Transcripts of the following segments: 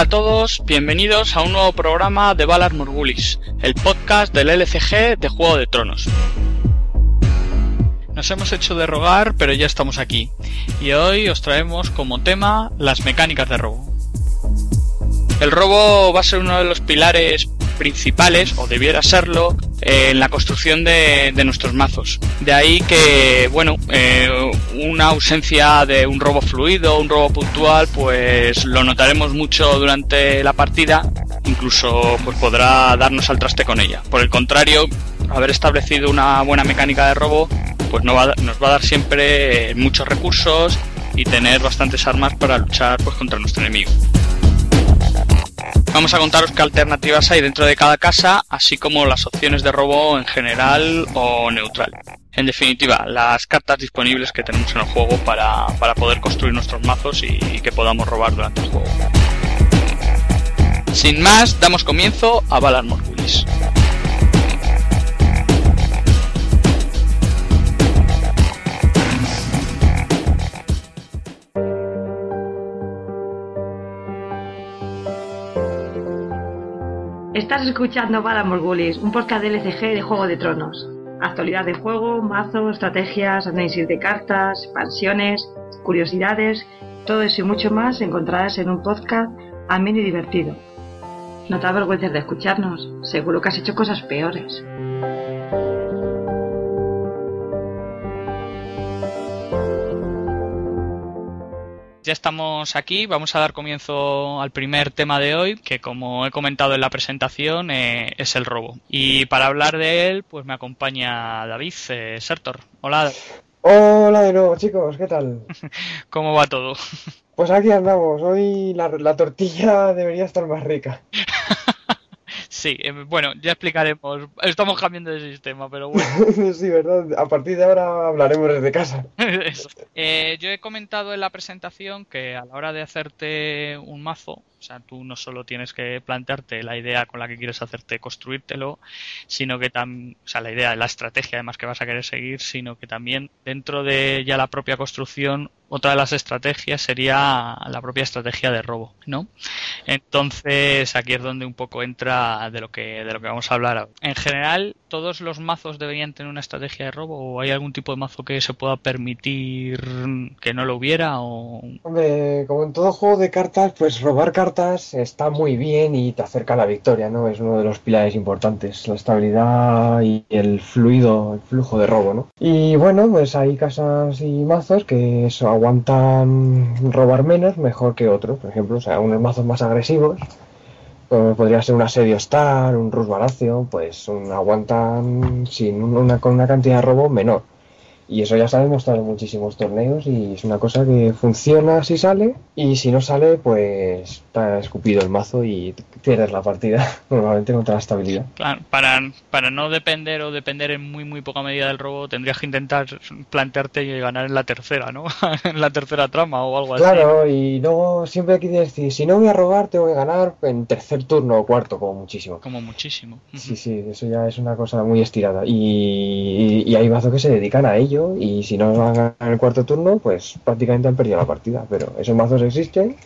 Hola a todos, bienvenidos a un nuevo programa de Valar Morgulis, el podcast del LCG de Juego de Tronos. Nos hemos hecho de rogar, pero ya estamos aquí, y hoy os traemos como tema las mecánicas de robo. El robo va a ser uno de los pilares principales, o debiera serlo, eh, en la construcción de, nuestros mazos. De ahí que, bueno, eh, una ausencia de un robo fluido, un robo puntual, pues lo notaremos mucho durante la partida, incluso pues podrá darnos al traste con ella. Por el contrario, haber establecido una buena mecánica de robo, pues no va, nos va a dar siempre muchos recursos y tener bastantes armas para luchar pues contra nuestro enemigo. Vamos a contaros qué alternativas hay dentro de cada casa, así como las opciones de robo en general o neutral. En definitiva, las cartas disponibles que tenemos en el juego para, para poder construir nuestros mazos y, que podamos robar durante el juego. Sin más, damos comienzo a Valar Morgulis. Estás escuchando Valar Morgulis, un podcast de LCG de Juego de Tronos. Actualidad de juego, mazos, estrategias, análisis de cartas, expansiones, curiosidades, todo eso y mucho más encontrarás en un podcast ameno y divertido. No te avergüences de escucharnos, seguro que has hecho cosas peores. Ya estamos aquí, vamos a dar comienzo al primer tema de hoy, que como he comentado en la presentación eh, es el robo. Y para hablar de él, pues me acompaña David eh, Sertor. Hola. Hola de nuevo, chicos, ¿qué tal? ¿Cómo va todo? Pues aquí andamos, hoy la, la tortilla debería estar más rica. Sí, eh, bueno, ya explicaremos. Estamos cambiando de sistema, pero bueno. sí, ¿verdad? A partir de ahora hablaremos desde casa. eh, yo he comentado en la presentación que a la hora de hacerte un mazo, o sea, tú no solo tienes que plantearte la idea con la que quieres hacerte construírtelo, sino que también, o sea, la idea, la estrategia además que vas a querer seguir, sino que también dentro de ya la propia construcción otra de las estrategias sería la propia estrategia de robo, ¿no? Entonces aquí es donde un poco entra de lo que de lo que vamos a hablar. Ahora. En general, todos los mazos deberían tener una estrategia de robo o hay algún tipo de mazo que se pueda permitir que no lo hubiera como en todo juego de cartas, pues robar cartas está muy bien y te acerca a la victoria, ¿no? Es uno de los pilares importantes, la estabilidad y el fluido, el flujo de robo, ¿no? Y bueno, pues hay casas y mazos que eso aguantan robar menos mejor que otros, por ejemplo, o sea, unos mazos más agresivos, podría ser un asedio Star, un Rus Baratheon, pues un, aguantan sin una, con una cantidad de robo menor. Y eso ya se ha demostrado en muchísimos torneos y es una cosa que funciona si sale y si no sale pues está escupido el mazo y pierdes la partida normalmente contra la estabilidad. Claro, para, para no depender o depender en muy muy poca medida del robo tendrías que intentar plantearte y ganar en la tercera, ¿no? en la tercera trama o algo así. Claro, y luego siempre hay que decir, si no voy a robar tengo que ganar en tercer turno o cuarto como muchísimo. Como muchísimo. Sí, sí, eso ya es una cosa muy estirada y, y, y hay mazos que se dedican a ello y si no en el cuarto turno, pues prácticamente han perdido la partida. Pero esos mazos existen,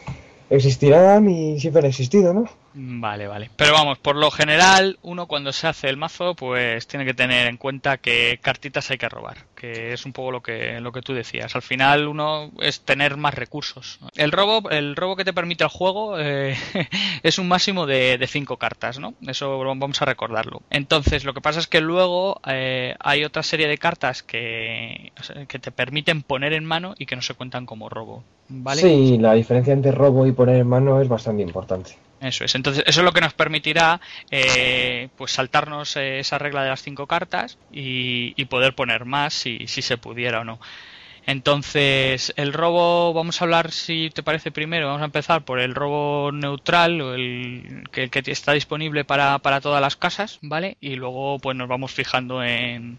existirán y siempre han existido, ¿no? Vale, vale. Pero vamos, por lo general, uno cuando se hace el mazo, pues tiene que tener en cuenta que cartitas hay que robar, que es un poco lo que lo que tú decías. Al final, uno es tener más recursos. El robo, el robo que te permite el juego eh, es un máximo de, de cinco cartas, ¿no? Eso vamos a recordarlo. Entonces, lo que pasa es que luego eh, hay otra serie de cartas que, que te permiten poner en mano y que no se cuentan como robo. ¿Vale? Sí, la diferencia entre robo y poner en mano es bastante importante. Eso es. Entonces, eso es lo que nos permitirá eh, pues saltarnos eh, esa regla de las cinco cartas y, y poder poner más si, si se pudiera o no. Entonces, el robo, vamos a hablar, si te parece primero, vamos a empezar por el robo neutral, el que, que está disponible para, para todas las casas, ¿vale? Y luego, pues nos vamos fijando en,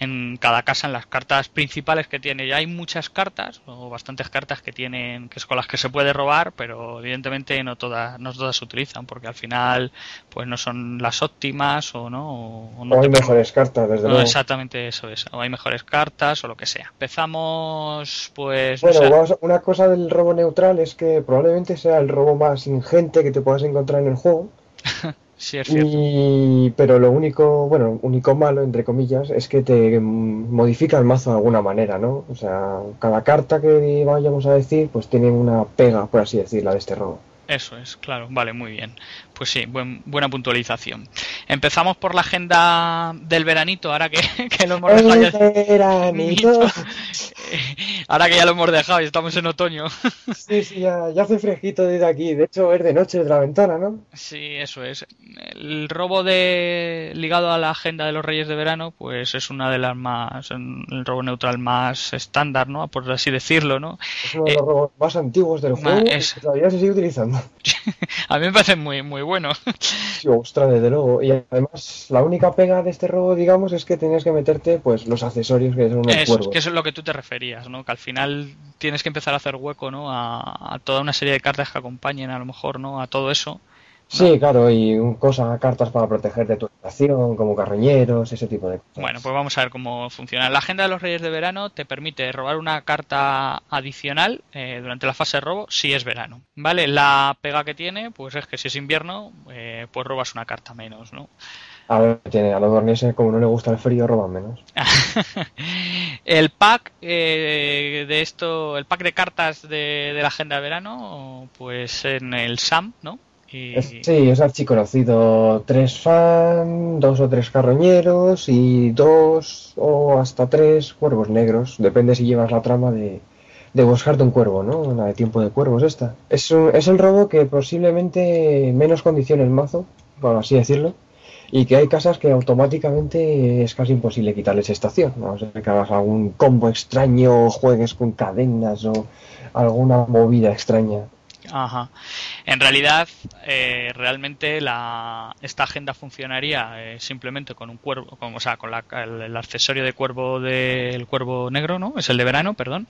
en cada casa en las cartas principales que tiene. Ya hay muchas cartas o bastantes cartas que tienen que es con las que se puede robar, pero evidentemente no todas no todas se utilizan porque al final pues no son las óptimas o no o, no hay mejores cartas desde luego. Exactamente eso es. O hay mejores cartas o lo que sea. Empezamos pues Bueno, una cosa del robo neutral es que probablemente sea el robo más ingente que te puedas encontrar en el juego. Sí, es cierto. Y, pero lo único, bueno, único malo, entre comillas, es que te modifica el mazo de alguna manera, ¿no? O sea, cada carta que vayamos a decir, pues tiene una pega, por así decirlo, de este robo. Eso es, claro, vale, muy bien. Pues sí, buena puntualización. Empezamos por la agenda del veranito, ahora que, lo hemos dejado. veranito. ahora que ya lo hemos dejado y estamos en otoño. sí, sí, ya, hace fresquito desde aquí. De hecho, es de noche desde la ventana, ¿no? Sí, eso es. El robo de ligado a la agenda de los Reyes de Verano, pues es una de las más. el robo neutral más estándar, ¿no? Por así decirlo, ¿no? Es uno de los eh, robos más antiguos del juego es... que todavía se sigue utilizando. a mí me parece muy, muy bueno. Sí, ostras, desde luego. Y además, la única pega de este robo, digamos, es que tenías que meterte pues los accesorios que son los cuervos. Que eso es lo que tú te referías, ¿no? Que al final tienes que empezar a hacer hueco, ¿no? A, a toda una serie de cartas que acompañen, a lo mejor, ¿no? A todo eso. Sí, claro, y cosas, cartas para proteger de tu estación, como carroñeros, ese tipo de cosas. Bueno, pues vamos a ver cómo funciona. La agenda de los Reyes de Verano te permite robar una carta adicional eh, durante la fase de robo si es verano. ¿Vale? La pega que tiene, pues es que si es invierno, eh, pues robas una carta menos, ¿no? A ver, tiene, a los dornienses, como no le gusta el frío, roban menos. el pack eh, de esto, el pack de cartas de, de la agenda de verano, pues en el SAM, ¿no? Sí, es archiconocido. Tres fan, dos o tres carroñeros y dos o hasta tres cuervos negros. Depende si llevas la trama de, de buscarte un cuervo, ¿no? La de tiempo de cuervos esta. Es, es el robo que posiblemente menos condiciona el mazo, por así decirlo. Y que hay casas que automáticamente es casi imposible quitarles estación. No sé que hagas algún combo extraño, juegues con cadenas o alguna movida extraña. Ajá. En realidad, eh, realmente la, esta agenda funcionaría eh, simplemente con un cuervo, con, o sea, con la, el, accesorio de cuervo del cuervo negro, ¿no? Es el de verano, perdón.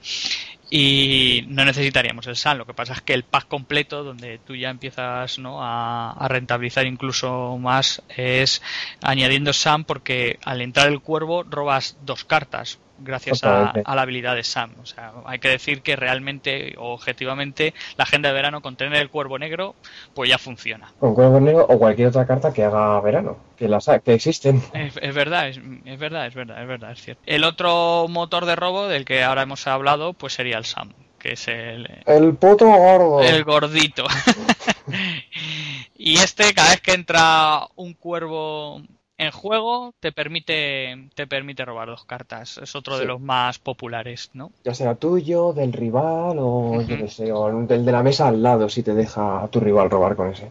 Y no necesitaríamos el SAN. Lo que pasa es que el pack completo, donde tú ya empiezas ¿no? a, a rentabilizar incluso más, es añadiendo SAN porque al entrar el cuervo robas dos cartas gracias a, la habilidad de Sam. O sea, hay que decir que realmente, objetivamente, la agenda de verano con tener el cuervo negro, pues ya funciona. Con cuervo negro o cualquier otra carta que haga verano, que las que existen. Es, verdad, es, verdad, es verdad, es verdad, es cierto. El otro motor de robo del que ahora hemos hablado, pues sería el Sam que es el... El puto gordo. El gordito. y este, cada vez que entra un cuervo en juego te permite te permite robar dos cartas. Es otro de los más populares, ¿no? Ya sea tuyo, del rival o yo sé, o del de la mesa al lado si te deja a tu rival robar con ese.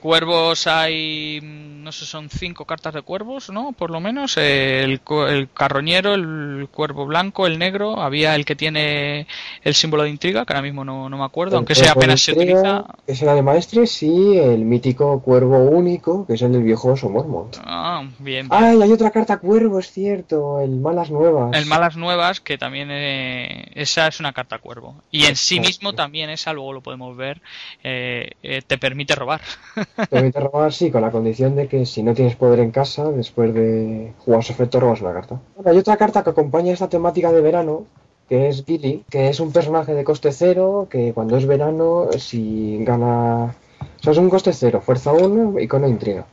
Cuervos hay, no sé, son cinco cartas de cuervos, ¿no? Por lo menos. El, el, carroñero, el cuervo blanco, el negro. Había el que tiene el símbolo de intriga, que ahora mismo no, me acuerdo, aunque sea apenas se utiliza. Es el de maestres y el mítico cuervo único, que es el del viejo oso Mormont. Ah, bien, Ay, hay otra carta cuervo, es cierto, el Malas Nuevas. El Malas Nuevas, que también eh, esa es una carta cuervo. Y en sí mismo también esa, luego lo podemos ver, eh, eh, te permite robar. Permite robar, sí, con la condición de que si no tienes poder en casa, después de jugar su efecto, robas una carta. hay otra carta que acompaña esta temática de verano, que es Billy, que es un personaje de coste cero, que cuando es verano, si gana... O sea, es un coste cero, fuerza 1, icono de intriga.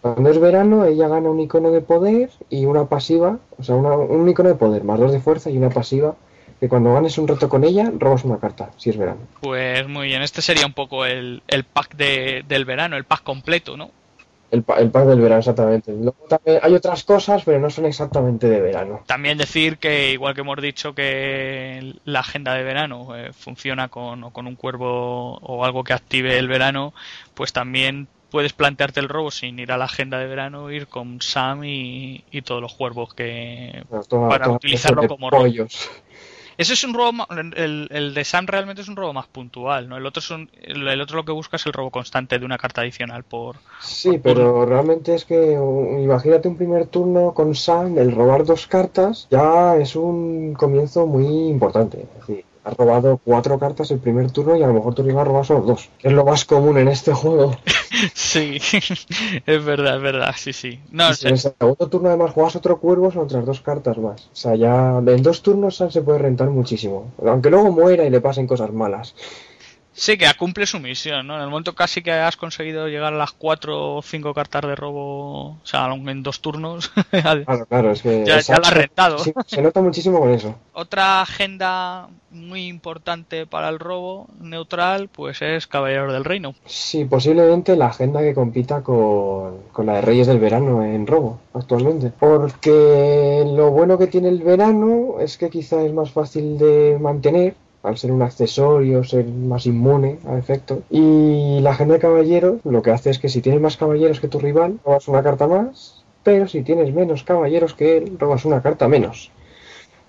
Cuando es verano, ella gana un icono de poder y una pasiva, o sea, un icono de poder, más dos de fuerza y una pasiva que cuando ganes un reto con ella, robas una carta, si es verano. Pues muy bien, este sería un poco el, el pack de, del verano, el pack completo, ¿no? El, pa- el pack del verano, exactamente. Luego también hay otras cosas, pero no son exactamente de verano. También decir que, igual que hemos dicho que la agenda de verano eh, funciona con, o con un cuervo o algo que active el verano, pues también puedes plantearte el robo sin ir a la agenda de verano, ir con Sam y, y todos los cuervos que... Toda- Para toda utilizarlo como robo. Ese es un robo, el, el de Sam realmente es un robo más puntual, ¿no? El otro, es un- el, otro lo que busca es el robo constante de una carta adicional por... Sí, pero realmente es que imagínate un primer turno con Sam, el robar dos cartas ya es un comienzo muy importante. Es decir, has robado cuatro cartas el primer turno y a lo mejor tu rival roba solo dos, que es lo más común en este juego. Sí, es verdad, es verdad, sí, sí. No, si en el segundo turno además juegas otro cuervo, son otras dos cartas más. O sea, ya en dos turnos se puede rentar muchísimo. Aunque luego muera y le pasen cosas malas. Sí, que cumple su misión, ¿no? En el momento casi que has conseguido llegar a las cuatro o cinco cartas de robo, o sea, en dos turnos, Claro, claro, es que... ya, ya la has rentado. Sí, se nota muchísimo con eso. Otra agenda muy importante para el robo neutral, pues es Caballeros del Reino. Sí, posiblemente la agenda que compita con, con la de Reyes del Verano en robo actualmente. Porque lo bueno que tiene el verano es que quizá es más fácil de mantener. Al ser un accesorio, ser más inmune a efectos. Y la agenda de caballeros lo que hace es que si tienes más caballeros que tu rival, robas una carta más. Pero si tienes menos caballeros que él, robas una carta menos.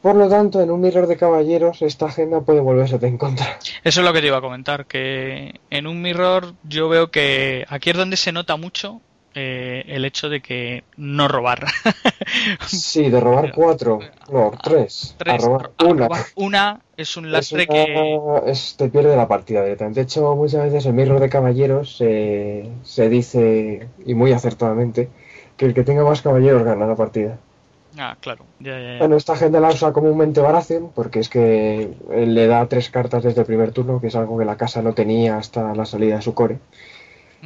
Por lo tanto, en un mirror de caballeros, esta agenda puede volverse en contra. Eso es lo que te iba a comentar, que en un mirror yo veo que aquí es donde se nota mucho eh, el hecho de que no robar. Sí, de robar cuatro, no, tres, Tres, a robar a una. robar una es un Es lastre una- que... es- te pierde la partida directamente. De hecho, muchas veces en Mirror de Caballeros eh, se dice, y muy acertadamente, que el que tenga más caballeros gana la partida. Ah, claro. Ya, ya, ya. Bueno, esta gente la usa comúnmente Baratheon, porque es que le da tres cartas desde el primer turno, que es algo que la casa no tenía hasta la salida de su core.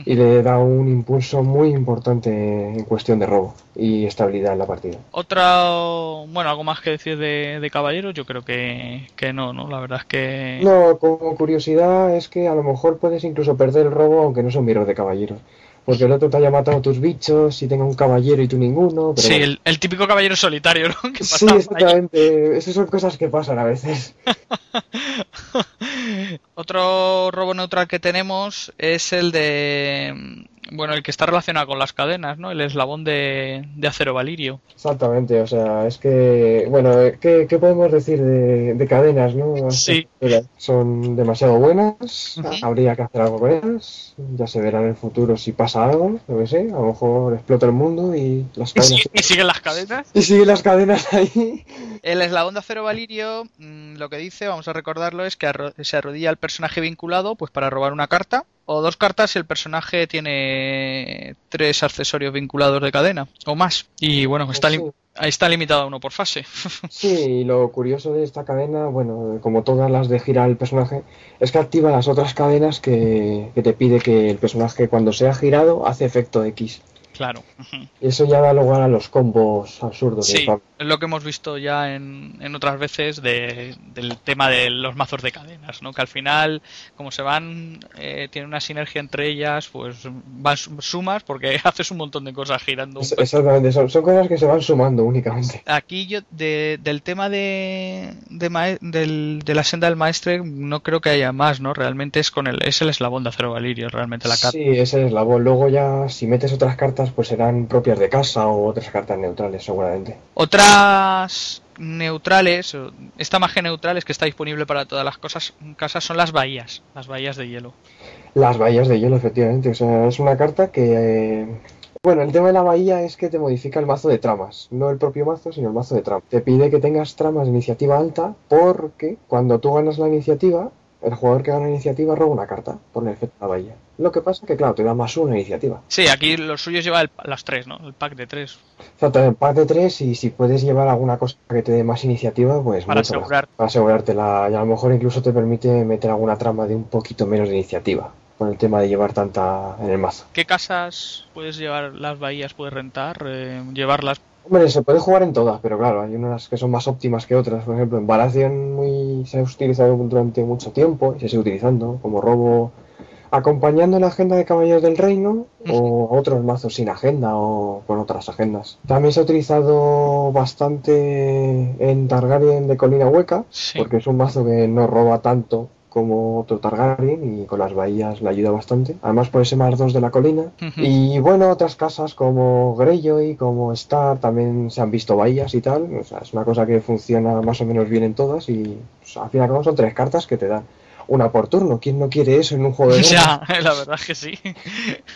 Y le da un impulso muy importante en cuestión de robo y estabilidad en la partida. Otra, bueno, algo más que decir de, de caballeros, yo creo que, que no, ¿no? La verdad es que... No, como curiosidad es que a lo mejor puedes incluso perder el robo aunque no sea un mirror de caballeros. Porque el otro te haya matado tus bichos y tenga un caballero y tú ninguno. Pero sí, bueno. el, el típico caballero solitario, ¿no? Que Sí, ahí. exactamente. Esas son cosas que pasan a veces. Otro robo neutral que tenemos es el de. Bueno, el que está relacionado con las cadenas, ¿no? El eslabón de, de acero valirio. Exactamente, o sea, es que, bueno, eh, ¿qué, qué podemos decir de, de cadenas, no? Sí. Son demasiado buenas, habría que hacer algo con ellas, ya se verá en el futuro si pasa algo, no que sé, a lo mejor explota el mundo y las ¿Y, cadenas... sigue- y siguen las cadenas? Y siguen las cadenas ahí. El eslabón de acero valirio, mm, lo que dice, vamos a recordarlo, es que arro- se arrodilla el personaje vinculado pues para robar una carta. O dos cartas si el personaje tiene tres accesorios vinculados de cadena o más. Y bueno, está Sí. lim- ahí está limitado a uno por fase. Sí, y lo curioso de esta cadena, bueno, como todas las de girar el personaje, es que activa las otras cadenas que, que te pide que el personaje cuando sea girado hace efecto X. claro. Y eso ya da lugar a los combos absurdos Sí, es lo que hemos visto ya en, en otras veces de- del tema de los mazos de cadenas, ¿no? Que al final, como se van, eh, tiene una sinergia entre ellas, pues van sum- sumas porque haces un montón de cosas girando. Es- Exactamente, son, son cosas que se van sumando únicamente. Aquí yo, de- del tema de, de, del- de la senda del maestre, no creo que haya más, ¿no? Realmente es con el, es el eslabón de acero valirio, realmente la carta. Sí, es el eslabón. Luego ya, si metes otras cartas, pues serán propias de casa o otras cartas neutrales, seguramente. Otras neutrales, esta magia neutral es que está disponible para todas las cosas, casas, son las bahías, las bahías de hielo. Las bahías de hielo, efectivamente. O sea, es una carta que... eh, Bueno, el tema de la bahía es que te modifica el mazo de tramas. No el propio mazo, sino el mazo de tramas. Te pide que tengas tramas de iniciativa alta porque cuando tú ganas la iniciativa, el jugador que gana iniciativa roba una carta por el efecto de la bahía. Lo que pasa es que, claro, te da más una iniciativa. Sí, aquí los suyos lleva el- las tres, ¿no? El pack de tres, Exactamente, pack de tres y si puedes llevar alguna cosa que te dé más iniciativa, pues para mucho más. asegurar. Para asegurártela. Y a lo mejor incluso te permite meter alguna trama de un poquito menos de iniciativa. Por el tema de llevar tanta en el mazo. ¿Qué casas puedes llevar las bahías, puedes rentar, eh, llevarlas? Hombre, se puede jugar en todas, pero claro, hay unas que son más óptimas que otras. Por ejemplo, en Baratheon muy, se ha utilizado durante mucho tiempo y se sigue utilizando como robo acompañando la agenda de Caballeros del Reino o otros mazos sin agenda o con otras agendas. También se ha utilizado bastante en Targaryen de Colina Hueca, Sí. porque es un mazo que no roba tanto como otro Targaryen y con las bahías le ayuda bastante. Además por ese más 2 de la colina. Y bueno, otras casas como Greyjoy, como Star, también se han visto bahías y tal. O sea, es una cosa que funciona más o menos bien en todas y pues, al fin y al cabo son tres cartas que te dan una por turno. ¿Quién no quiere eso en un juego de? Ya, la verdad es que sí.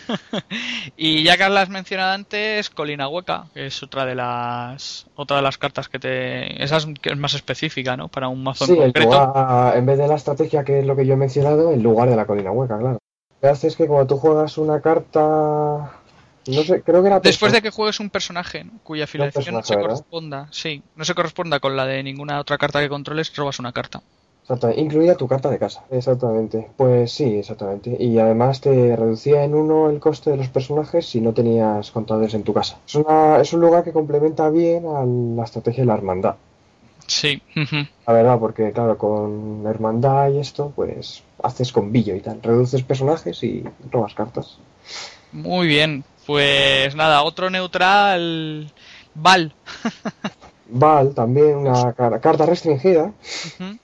y ya que las mencionado antes, Colina Hueca, que es otra de las otra de las cartas que te esa es, que es más específica, ¿no? Para un mazo Sí, en concreto. lugar- en vez de la estrategia que es lo que yo he mencionado, en lugar de la colina hueca, claro. Lo que hace es que cuando tú juegas una carta... No sé, creo que era... Después de que juegues un personaje ¿no? cuya afiliación no se ¿verdad? corresponda, sí, no se corresponda con la de ninguna otra carta que controles, robas una carta. Exactamente, incluida tu carta de casa. Exactamente. Pues sí, exactamente. Y además te reducía en uno el coste de los personajes si no tenías contadores en tu casa. Es, una, es un lugar que complementa bien a la estrategia de la hermandad. Sí. ujú. La verdad, porque claro, con la hermandad y esto, pues haces combillo y tal. Reduces personajes y robas cartas. Muy bien. Pues nada, otro neutral Val. Val, también una car- carta restringida. Ujú.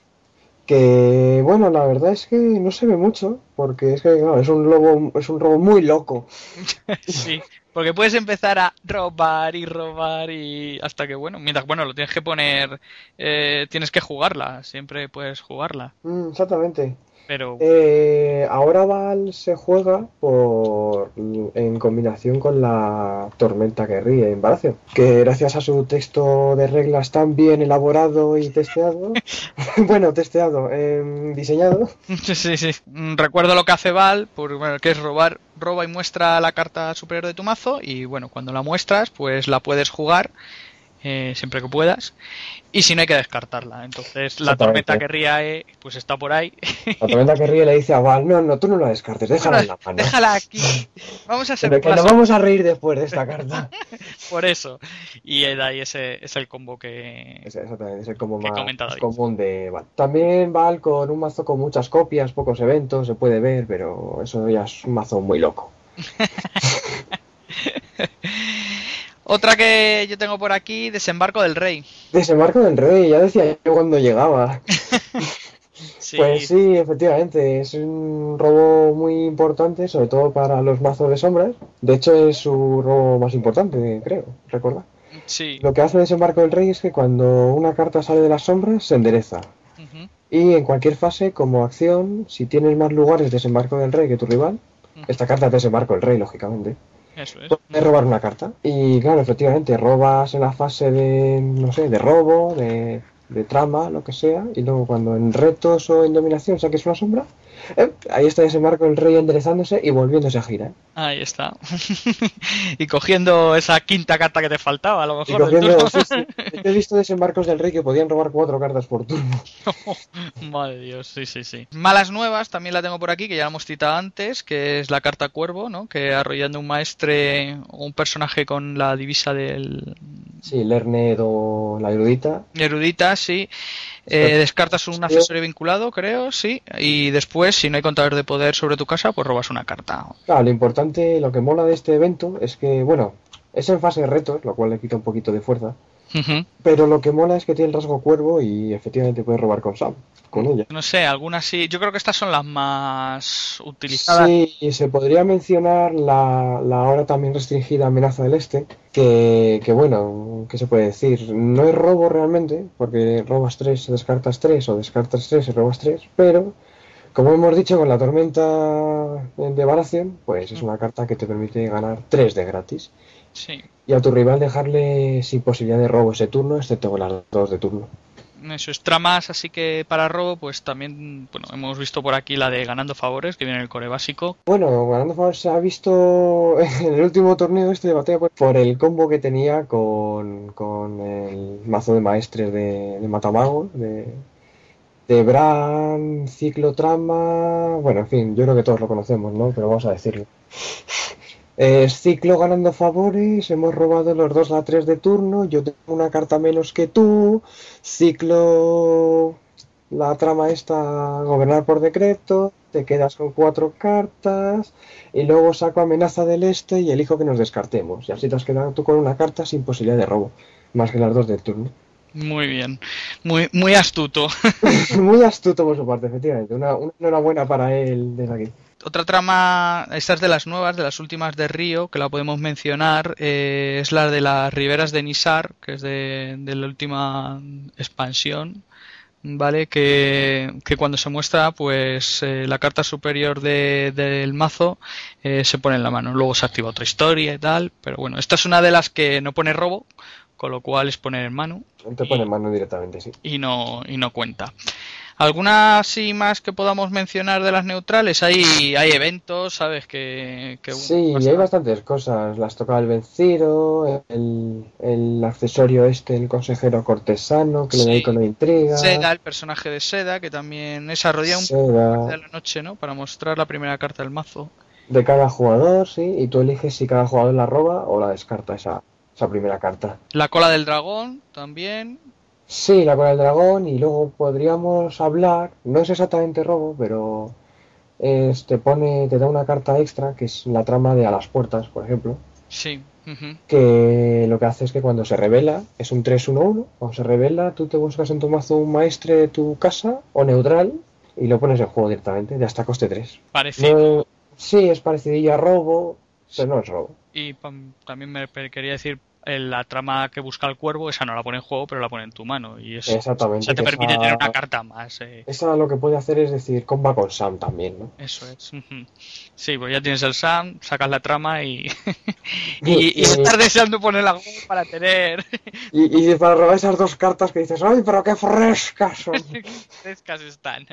Que bueno, la verdad es que no se ve mucho, porque es que es un lobo, es un robo muy loco. Sí, porque puedes empezar a robar y robar y hasta que, bueno, mientras, bueno, lo tienes que poner, eh, tienes que jugarla, siempre puedes jugarla, Mm, exactamente. Pero Eh, ahora Val se juega por en combinación con la tormenta que ríe en Baratheon, que gracias a su texto de reglas tan bien elaborado y testeado, bueno, testeado, em, diseñado, sí, sí, sí. Recuerdo lo que hace Val, por, bueno, que es robar, roba y muestra la carta superior de tu mazo y, bueno, cuando la muestras, pues la puedes jugar eh, siempre que puedas y si no hay que descartarla. Entonces la tormenta que ríe, pues está por ahí. la tormenta que ríe le dice a Val, no, no, tú no la descartes, déjala en la mano. Déjala aquí. Vamos a hacer Pero que nos vamos a reír después de esta carta. Por eso. Y de ahí ese es el combo que. Es- Exactamente, es el combo más comentado yo. común de Val. También Val con un mazo con muchas copias, pocos eventos, se puede ver, pero eso ya es un mazo muy loco. Otra que yo tengo por aquí, Desembarco del Rey. Desembarco del Rey, ya decía yo cuando llegaba. Sí, Pues sí, efectivamente, es un robo muy importante, sobre todo para los mazos de sombras. De hecho, es su robo más importante, creo, recuerda. sí. Lo que hace Desembarco del Rey es que cuando una carta sale de las sombras, se endereza. Y en cualquier fase, como acción, si tienes más lugares Desembarco del Rey que tu rival, esta carta es Desembarco del Rey, lógicamente, Eso es. puedes robar una carta. Y claro, efectivamente, robas en la fase de, no sé, de robo, de, de trama, lo que sea, y luego cuando en retos o en dominación saques una sombra, eh, ahí está Desembarco del Rey enderezándose y volviéndose a girar. Ahí está. y cogiendo esa quinta carta que te faltaba, a lo Y mejor. del cogiendo, sí, sí. He visto Desembarcos del Rey que podían robar cuatro cartas por turno. Madre Dios, sí, sí, sí. Malas nuevas, también la tengo por aquí, que ya la hemos citado antes, que es la carta Cuervo, ¿no? Que arrollando un maestre o un personaje con la divisa del Sí, Lerned o la erudita. erudita, sí. Eh, descartas un accesorio vinculado, creo, sí. Y después, si no hay contador de poder sobre tu casa, pues robas una carta. Claro, lo importante, lo que mola de este evento es que, bueno, es en fase de retos, lo cual le quita un poquito de fuerza. Ujú. Pero lo que mola es que tiene el rasgo cuervo y efectivamente puedes robar con Sam, con ella. No sé, algunas sí. Yo creo que estas son las más utilizadas. Sí, y se podría mencionar la, la ahora también restringida amenaza del este, que, que bueno, ¿qué se puede decir? No es robo realmente, porque robas 3, descartas 3 o descartas 3 y robas 3, pero como hemos dicho con la tormenta de Baratheon, pues es una carta que te permite ganar 3 de gratis. Sí. Y a tu rival dejarle sin posibilidad de robo ese turno, excepto con las dos de turno. Eso es tramas, así que para robo, pues también, bueno, hemos visto por aquí la de ganando favores, que viene en el core básico. Bueno, ganando favor se ha visto en el último torneo este de batalla pues, por el combo que tenía con, con el mazo de maestres de, de Matamago, de, de Bran, Ciclotrama, bueno, en fin, yo creo que todos lo conocemos, ¿no? Pero vamos a decirlo. Es ciclo ganando favores, hemos robado los dos a tres de turno, yo tengo una carta menos que tú, ciclo la trama esta gobernar por decreto, te quedas con cuatro cartas y luego saco amenaza del este y elijo que nos descartemos. Y así te has quedado tú con una carta sin posibilidad de robo, más que las dos del turno. Muy bien, muy, muy astuto. muy astuto por su parte, efectivamente. Una, una enhorabuena para él desde aquí. Otra trama, esta es de las nuevas, de las últimas de Río, que la podemos mencionar, eh, es la de las riberas de Nisar, que es de, la última expansión, ¿vale? Que, cuando se muestra, pues eh, la carta superior del mazo eh, se pone en la mano. Luego se activa otra historia y tal, pero bueno, esta es una de las que no pone robo, con lo cual es poner en mano. Te pone en mano directamente, sí. Y no, y no cuenta. ¿Alguna así más que podamos mencionar de las neutrales? Hay, hay eventos, ¿sabes? Que, sí, hay bastantes cosas. Las toca el vencido, el, el, accesorio este, el consejero cortesano, que le da icono de intriga. Seda, el personaje de Seda, que también es arrodilla un de la noche, ¿no? Para mostrar la primera carta del mazo. De cada jugador, sí, y tú eliges si cada jugador la roba o la descarta esa, esa primera carta. La cola del dragón también, Sí, la cola del dragón y luego podríamos hablar, no es exactamente robo, pero te pone, te da una carta extra que es la trama de a las puertas, por ejemplo. Sí. Que lo que hace es que cuando se revela, es un 3-1-1, cuando se revela tú te buscas en tu mazo un maestre de tu casa o neutral y lo pones en juego directamente, ya hasta coste 3. Parecido. sí, es parecido a robo, pero no es robo. Y también me quería decir la trama que busca el cuervo, esa no la pone en juego, pero la pone en tu mano. Y eso, Exactamente. te permite tener una carta más. Eh. Esa lo que puede hacer es decir, comba con Sam también, ¿no? Eso es. Sí, pues ya tienes el Sam, sacas la trama y, y, estás deseando poner la para tener. y, y, para robar esas dos cartas que dices, ¡ay, pero qué frescas son! frescas están.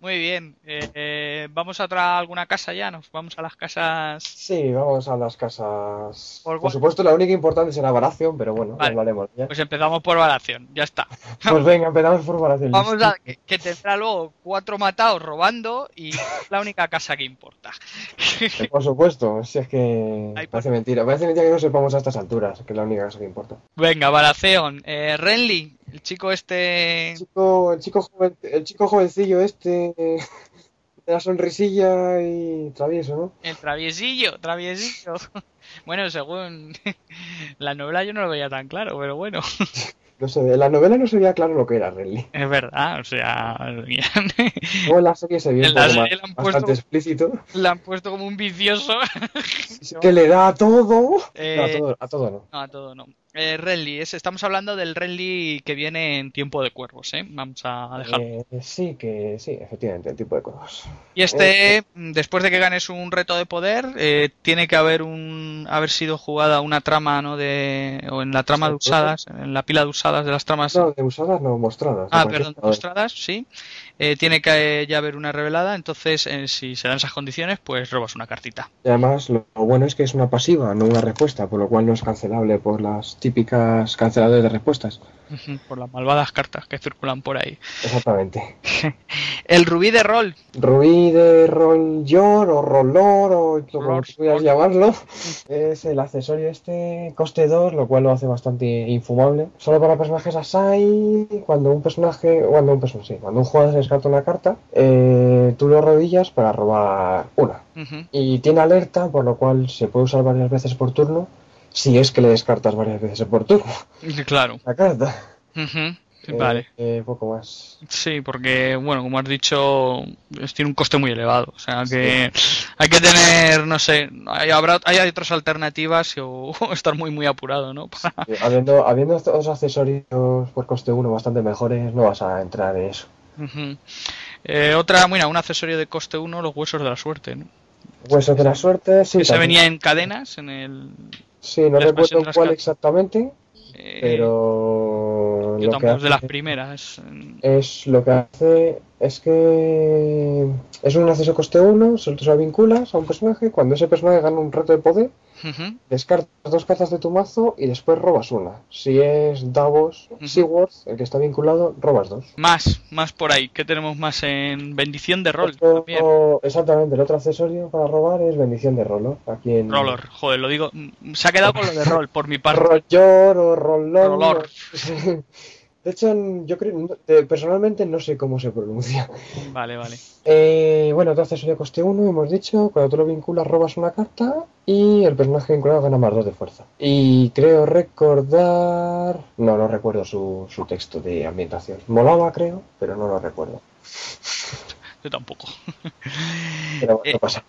Muy bien. Eh, eh, ¿Vamos a otra alguna casa ya? ¿Nos vamos a las casas? Sí, vamos a las casas. Por, supuesto, la única importante será Variación, pero bueno, hablaremos ya. Pues empezamos por Variación, ya está. pues venga, empezamos por Variación. Vamos a que, que tendrá luego cuatro matados robando y la única casa que importa. Eh, por supuesto, si es que parece mentira. Parece mentira que no sepamos a estas alturas, que es la única cosa que importa. Venga, Baratheon. Eh, Renly, el chico este... El chico, el chico, el chico jovencillo este... La sonrisilla y travieso, ¿no? El traviesillo, traviesillo. Bueno, según la novela yo no lo veía tan claro, pero bueno. No sé, en la novela no se veía claro lo que era Renly. Es verdad, o sea. o en la serie se vio bastante explícito. La han puesto como un vicioso. que le da a todo. Eh, a todo. A todo no. No, a todo no. Eh, Renly, estamos hablando del Renly que viene en tiempo de cuervos, ¿eh? Vamos a dejar. Eh, sí, que sí, efectivamente, en tiempo de cuervos. Y este, eh, después de que ganes un reto de poder, tiene que haber un haber sido jugada una trama, ¿no? De, o en la trama de usadas, en la pila de usadas de las tramas. No, de usadas no, mostradas. Ah, perdón, mostradas, sí. Eh, tiene que ya haber una revelada, entonces eh, si se dan esas condiciones, pues robas una cartita. Y además lo bueno es que es una pasiva, no una respuesta, por lo cual no es cancelable por las típicas canceladores de respuestas. Por las malvadas cartas que circulan por ahí. Exactamente. el rubí de rol. Rubí de rol yor o rolor o como quieras llamarlo. es el accesorio este, coste 2, lo cual lo hace bastante infumable. Solo para personajes Asai, cuando un personaje, cuando un personaje, sí, cuando un jugador descarta una carta, eh, tú lo rodillas para robar una. Y tiene alerta, por lo cual se puede usar varias veces por turno si es que le descartas varias veces por turno. Claro. La carta. vale. Eh, poco más. Sí, porque, bueno, como has dicho, tiene un coste muy elevado. O sea que hay que tener, no sé, hay, habrá, hay otras alternativas o, estar muy, muy apurado, ¿no? habiendo, habiendo estos accesorios por coste 1 bastante mejores, no vas a entrar en eso. Eh, otra, bueno, un accesorio de coste 1, los huesos de la suerte, ¿no? Huesos de la suerte, sí. Que se venía en cadenas en el Sí, no recuerdo cuál exactamente, eh, pero lo que hace de las primeras. Es lo que hace es que es un acceso coste 1, se lo vinculas a un personaje, cuando ese personaje gana un reto de poder, descartas dos cartas de tu mazo y después robas una. Si es Davos Seaworth, el que está vinculado, robas dos. Más, más por ahí. ¿Qué tenemos más en bendición de rol? exactamente, el otro accesorio para robar es bendición de rol, ¿no? Aquí en... Roller, joder, lo digo. Se ha quedado con lo de rol, por mi parte. Rollor o rollor. De hecho, yo creo, personalmente no sé cómo se pronuncia. Vale, vale. Eh, bueno, entonces de coste 1, hemos dicho, cuando tú lo vinculas robas una carta y el personaje vinculado gana más 2 de fuerza. Y creo recordar... No, no recuerdo su, su texto de ambientación. Molaba, creo, pero no lo recuerdo. Yo tampoco. Pero bueno, Eh, no pasa.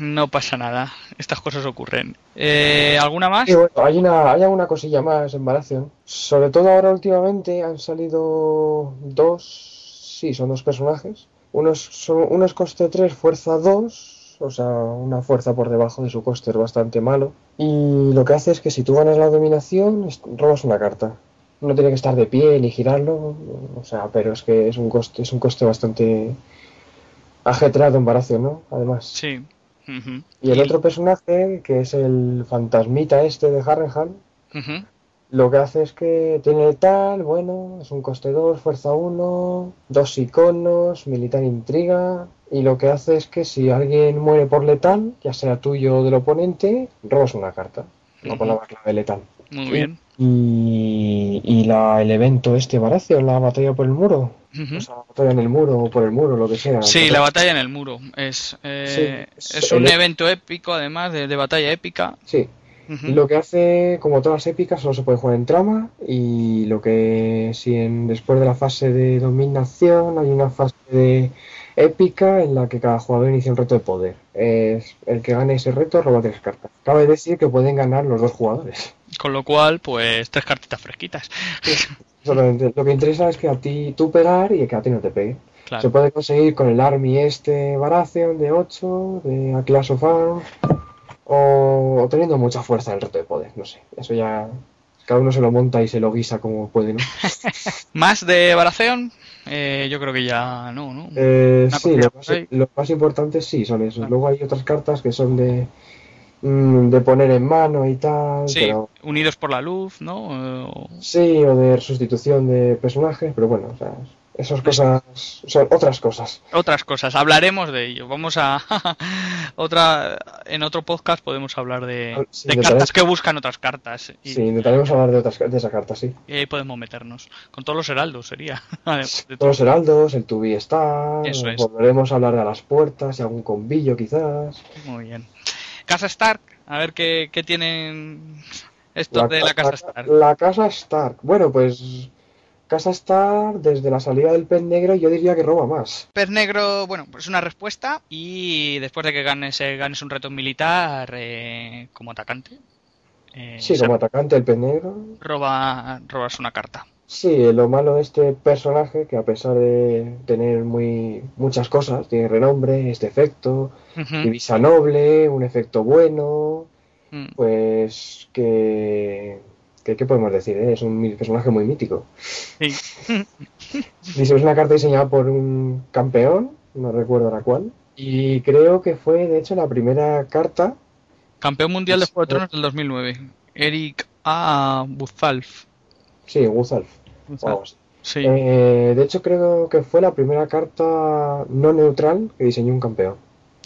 No pasa nada. Estas cosas ocurren. Eh, ¿Alguna más? Bueno, hay una, hay alguna cosilla más en Baratheon. Sobre todo ahora últimamente han salido dos, sí, son dos personajes. Uno es, son, uno es coste 3, fuerza 2, o sea, una fuerza por debajo de su coste es bastante malo. Y lo que hace es que si tú ganas la dominación, robas una carta. No tiene que estar de pie ni girarlo, o sea, pero es que es un coste, es un coste bastante ajetreado en Baratheon, ¿no? Además. Sí. Y el otro personaje, que es el fantasmita este de Harrenhal, lo que hace es que tiene letal, bueno, es un coste 2, fuerza 1, dos iconos, militar intriga. Y lo que hace es que si alguien muere por letal, ya sea tuyo o del oponente, robas una carta. No con la clave letal. Muy bien. Y, y la, el evento este, Baratheon, la batalla por el muro. O sea, la batalla en el muro o por el muro, lo que sea. Sí, la batalla en el muro. Es, eh, Sí, es un evento épico, además, de, de batalla épica. Sí, lo que hace, como todas las épicas, solo se puede jugar en trama. Y lo que si en, después de la fase de dominación hay una fase de épica en la que cada jugador inicia un reto de poder. Es el que gane ese reto roba tres cartas. Cabe decir que pueden ganar los dos jugadores. Con lo cual, pues, tres cartitas fresquitas. Lo que interesa es que a ti tú pegar y que a ti no te pegue. Se puede conseguir con el Army este Baratheon de 8, de A Clash of Arms, o, o teniendo mucha fuerza en el reto de poder, no sé. Eso ya cada uno se lo monta y se lo guisa como puede, ¿no? Más de Baratheon, eh, yo creo que ya no, ¿no? Eh, sí, lo más, ahí. lo más importante sí son esos. Claro. Luego hay otras cartas que son de, de poner en mano y tal, Sí, pero unidos por la luz, ¿no? O- sí, o de sustitución de personajes, pero bueno, o sea, esas cosas son otras cosas. Otras cosas, hablaremos de ello. Vamos a otra en otro podcast podemos hablar de, Ah, sí, de cartas que buscan otras cartas y, Sí, intentaremos hablar de otras de esa carta, sí. y ahí podemos meternos con todos los heraldos sería. además de Todos los heraldos, el tubi está, Eso es. volveremos a hablar de las puertas y algún combillo quizás. Muy bien. Casa Stark, a ver qué, qué tienen estos de la ca- Casa Stark. la casa Stark. Bueno, pues Casa Stark, desde la salida del pez negro, yo diría que roba más. Pez negro, bueno, pues una respuesta y después de que ganes, eh, ganes un reto militar eh, como atacante, eh, Sí, como atacante el pez negro. roba, robas una carta. Sí, lo malo de este personaje, que a pesar de tener muy muchas cosas, tiene renombre, este efecto, Ujú. divisa noble, un efecto bueno, Mm. pues que... que- ¿Qué podemos decir? eh? Es un personaje muy mítico. Sí. Dice, es una carta diseñada por un campeón, no recuerdo ahora cuál, y creo que fue, de hecho, la primera carta Campeón mundial de. Juego de Tronos del 2009. Eric A. Buzalf. Sí, Guzalf. Así. Sí. Eh, de hecho, creo que fue la primera carta no neutral que diseñó un campeón.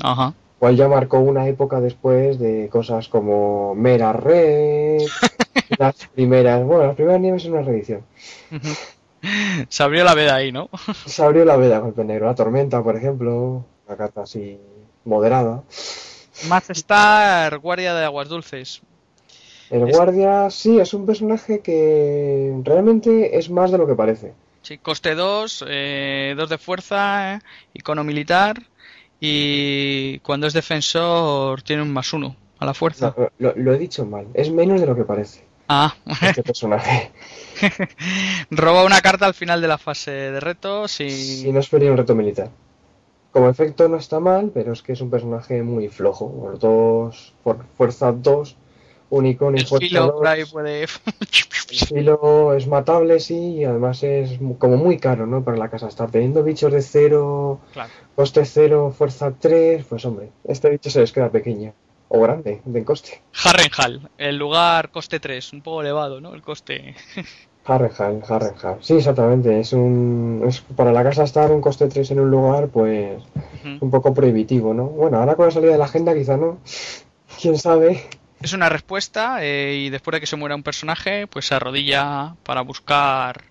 Ajá. Cual ya marcó una época después de cosas como Mera Red, las primeras, bueno, las primeras nieves es una reedición. Se abrió la veda ahí, ¿no? Se abrió la veda con el pez negro, la tormenta, por ejemplo, una carta así moderada. Más Star, guardia de aguas dulces. El Es- guardia, sí, es un personaje que realmente es más de lo que parece. Sí, coste 2, 2 de fuerza, eh, icono militar. Y cuando es defensor tiene un más uno a la fuerza. No, lo, lo he dicho mal, es menos de lo que parece Ah, este personaje. roba una carta al final de la fase de reto. Si... Si no espería un reto militar. Como efecto no está mal, pero es que es un personaje muy flojo. Por dos, por fuerza 2, un icono y El filo por ahí 2. puede. El filo es matable, sí, y además es como muy caro, ¿no? Para la casa. Estar teniendo bichos de 0, Claro. coste 0, fuerza 3, pues hombre, este bicho se les queda pequeño. O grande, de coste. Harrenhal, el lugar coste 3, un poco elevado, ¿no? El coste. Harrenhal, Harrenhal. Sí, exactamente. Es un. Es, para la casa estar un coste 3 en un lugar, pues. Un poco prohibitivo, ¿no? Bueno, ahora con la salida de la agenda quizá no. ¿Quién sabe? Es una respuesta eh, y después de que se muera un personaje, pues se arrodilla para buscar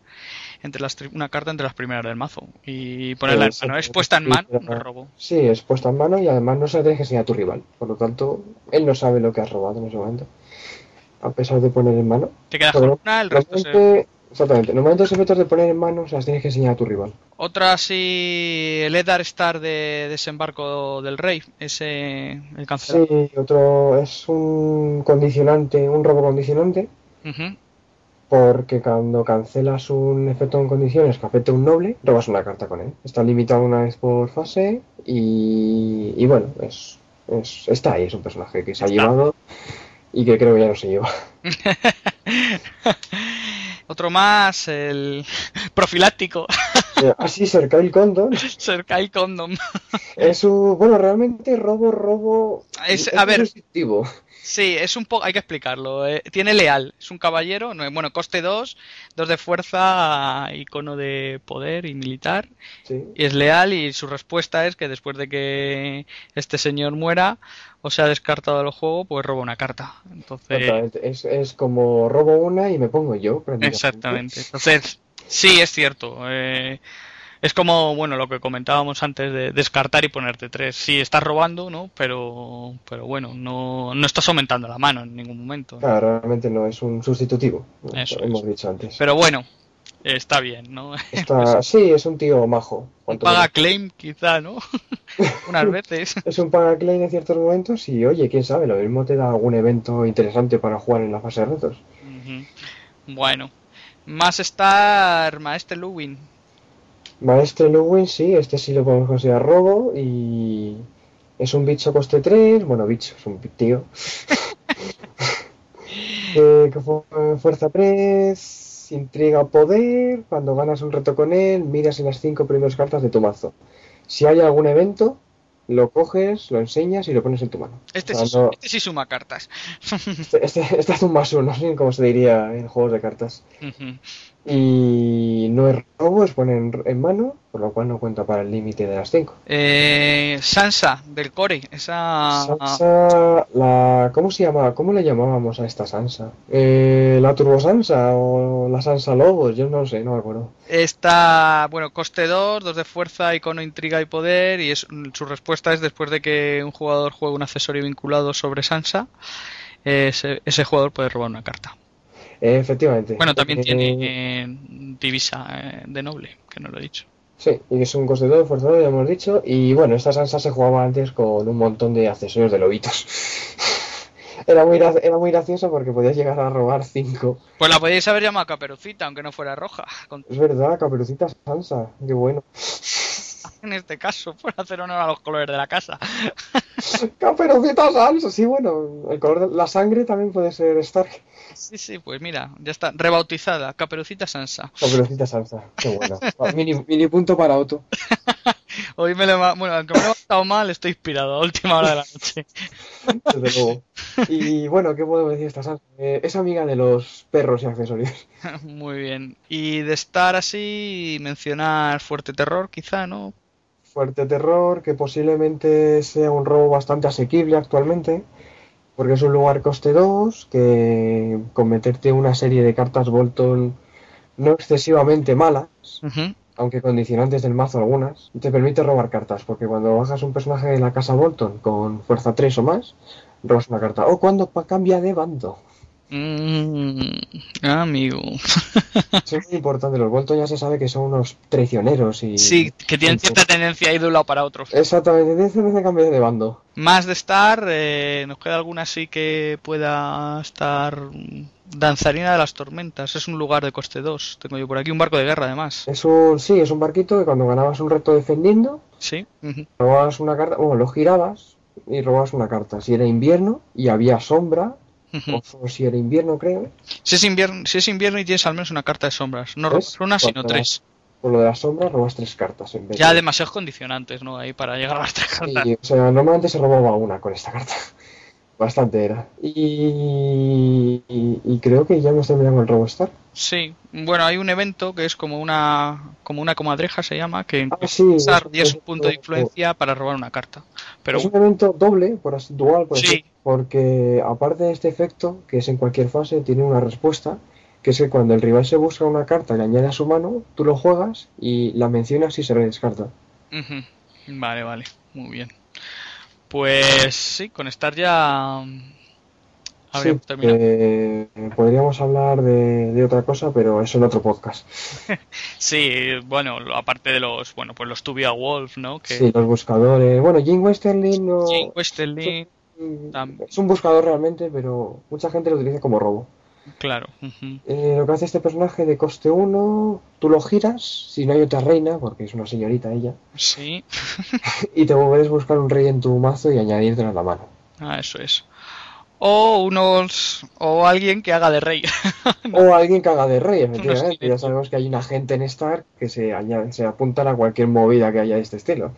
entre las una carta entre las primeras del mazo y ponerla en mano. Es puesta en mano, no robo. Sí, es puesta en mano y además no se la tienes que enseñar a tu rival. Por lo tanto, él no sabe lo que has robado en ese momento. A pesar de poner en mano. Te quedas con una, el resto se... Exactamente. Normalmente los efectos de poner en mano se las tienes que enseñar a tu rival. Otra sí, el Edar Star de Desembarco del Rey, ese el cancelado. Sí, otro es un condicionante, un robo condicionante. Porque cuando cancelas un efecto en condiciones que afecte a un noble, robas una carta con él. Está limitado una vez por fase y, y bueno, es, es, está ahí, es un personaje que se ha llevado y que creo que ya no se lleva. Otro más, el profiláctico. Así, cerca el condom. Cerca el condom. Es un, bueno, realmente robo, robo. Es, a ver. Sí, es un poco, hay que explicarlo. Eh, tiene leal, es un caballero, bueno, coste 2, 2 de fuerza, icono de poder y militar. Y es leal y su respuesta es que después de que este señor muera o se ha descartado del juego, pues roba una carta. Entonces... Es, es como robo una y me pongo yo. Exactamente. Entonces, sí, es cierto. Eh, es como, bueno, lo que comentábamos antes de descartar y ponerte tres. Sí, estás robando, ¿no? Pero, pero bueno, no, no estás aumentando la mano en ningún momento. Claro, realmente no es un sustitutivo. Eso hemos dicho antes. Pero bueno, está bien, ¿no? Está, sí, es un tío majo. Un paga claim, quizá, ¿no? Unas veces. es un paga claim en ciertos momentos y, oye, quién sabe, lo mismo te da algún evento interesante para jugar en la fase de retos. Bueno, más Star Maestre Luwin. Maestre Luwin, sí, este sí lo podemos considerar robo y es un bicho coste 3, bueno, bicho, es un tío. eh, fuerza 3, intriga poder, cuando ganas un reto con él, miras en las 5 primeras cartas de tu mazo. Si hay algún evento, lo coges, lo enseñas y lo pones en tu mano. Este, sí, suma cartas. Este, este, este, es un más uno, no cómo se diría en juegos de cartas. Y no es robo, es poner en, mano, por lo cual no cuenta para el límite de las 5. Eh, Sansa, del Core, esa... Sansa, la... ¿cómo se llama? ¿Cómo le llamábamos a esta Sansa? Eh, ¿La Turbo Sansa o la Sansa Lobos? Yo no sé, no me acuerdo. Esta, bueno, coste 2, 2 de fuerza, icono, intriga y poder, y es, su respuesta es después de que un jugador juegue un accesorio vinculado sobre Sansa, ese, ese jugador puede robar una carta. Efectivamente. Bueno, también tiene eh, divisa eh, de noble, que no lo he dicho. Sí, y es un coste de fuerza ya hemos dicho. Y bueno, esta Sansa se jugaba antes con un montón de accesorios de lobitos. era, muy, era muy gracioso porque podías llegar a robar cinco. Pues la podíais haber llamado Caperucita, aunque no fuera roja. Es verdad, Caperucita Sansa, qué bueno. En este caso, por hacer honor a los colores de la casa. Caperucita Sansa, sí, bueno, el color de la sangre también puede ser Stark. Sí, sí, pues mira, ya está, rebautizada, Caperucita Sansa. Caperucita Sansa, qué bueno. mini, punto para Otto. Hoy me lo bueno, aunque me lo he estado mal, estoy inspirado a última hora de la noche. Desde luego. Y bueno, ¿qué puedo decir esta Sansa? Eh, es amiga de los perros y accesorios. Muy bien. Y de estar así, mencionar Fuerte Terror, quizá, ¿no? Fuerte Terror, que posiblemente sea un robo bastante asequible actualmente porque es un lugar coste 2 que con meterte una serie de cartas Bolton no excesivamente malas, aunque condicionantes del mazo algunas, te permite robar cartas, porque cuando bajas un personaje de la casa Bolton con fuerza 3 o más, robas una carta. O cuando cambia de bando. Mm, amigo. es muy importante. Los Bolton ya se sabe que son unos traicioneros y. Sí, que tienen cierta tendencia a ir de un lado para otro. Exactamente, tienen cambiar de bando. Más de estar, eh, nos queda alguna así que pueda estar. Danzarina de las Tormentas, es un lugar de coste 2. Tengo yo por aquí un barco de guerra, además. Es un, sí, es un barquito que cuando ganabas un reto defendiendo, sí. robabas una carta, bueno, lo girabas y robabas una carta. Si era invierno y había sombra, o si era invierno, creo. Si es invierno, si es invierno y tienes al menos una carta de sombras, no robas una, sino tres. Por lo de las sombras robas tres cartas en vez Ya demasiados condicionantes, ¿no? Ahí para llegar a las tres cartas. o sea, normalmente se robaba una con esta carta. Bastante era. Y, y, creo que ya hemos terminado el Robostar. Sí, bueno, hay un evento que es como una como una comadreja se llama, que ah, sí, es, un punto de influencia para robar una carta. Pero... Es un evento doble, por así, dual, por porque aparte de este efecto, que es en cualquier fase, tiene una respuesta que es que cuando el rival se busca una carta y le añade a su mano, tú lo juegas y la mencionas y se redescarta. Ujú. Vale, vale, muy bien. Pues sí, con estar ya mm, Sí, eh, podríamos hablar de, de otra cosa, pero eso en otro podcast. Sí, bueno, aparte de los, bueno, pues los Tubia Wolf, ¿no? Que Sí, los buscadores. Bueno, Jim Westerling no... Jane Westerling, Mm, Tam- Es un buscador realmente, pero mucha gente lo utiliza como robo. Claro. Eh, lo que hace este personaje de coste 1, tú lo giras, si no hay otra reina, porque es una señorita ella, Sí, y te puedes buscar un rey en tu mazo y añadírtelo a la mano. ah, eso es. O unos, o alguien que haga de rey. O alguien que haga de rey, efectivamente. Ya sabemos que hay una gente en Star que se, añade- se apuntan a cualquier movida que haya de este estilo.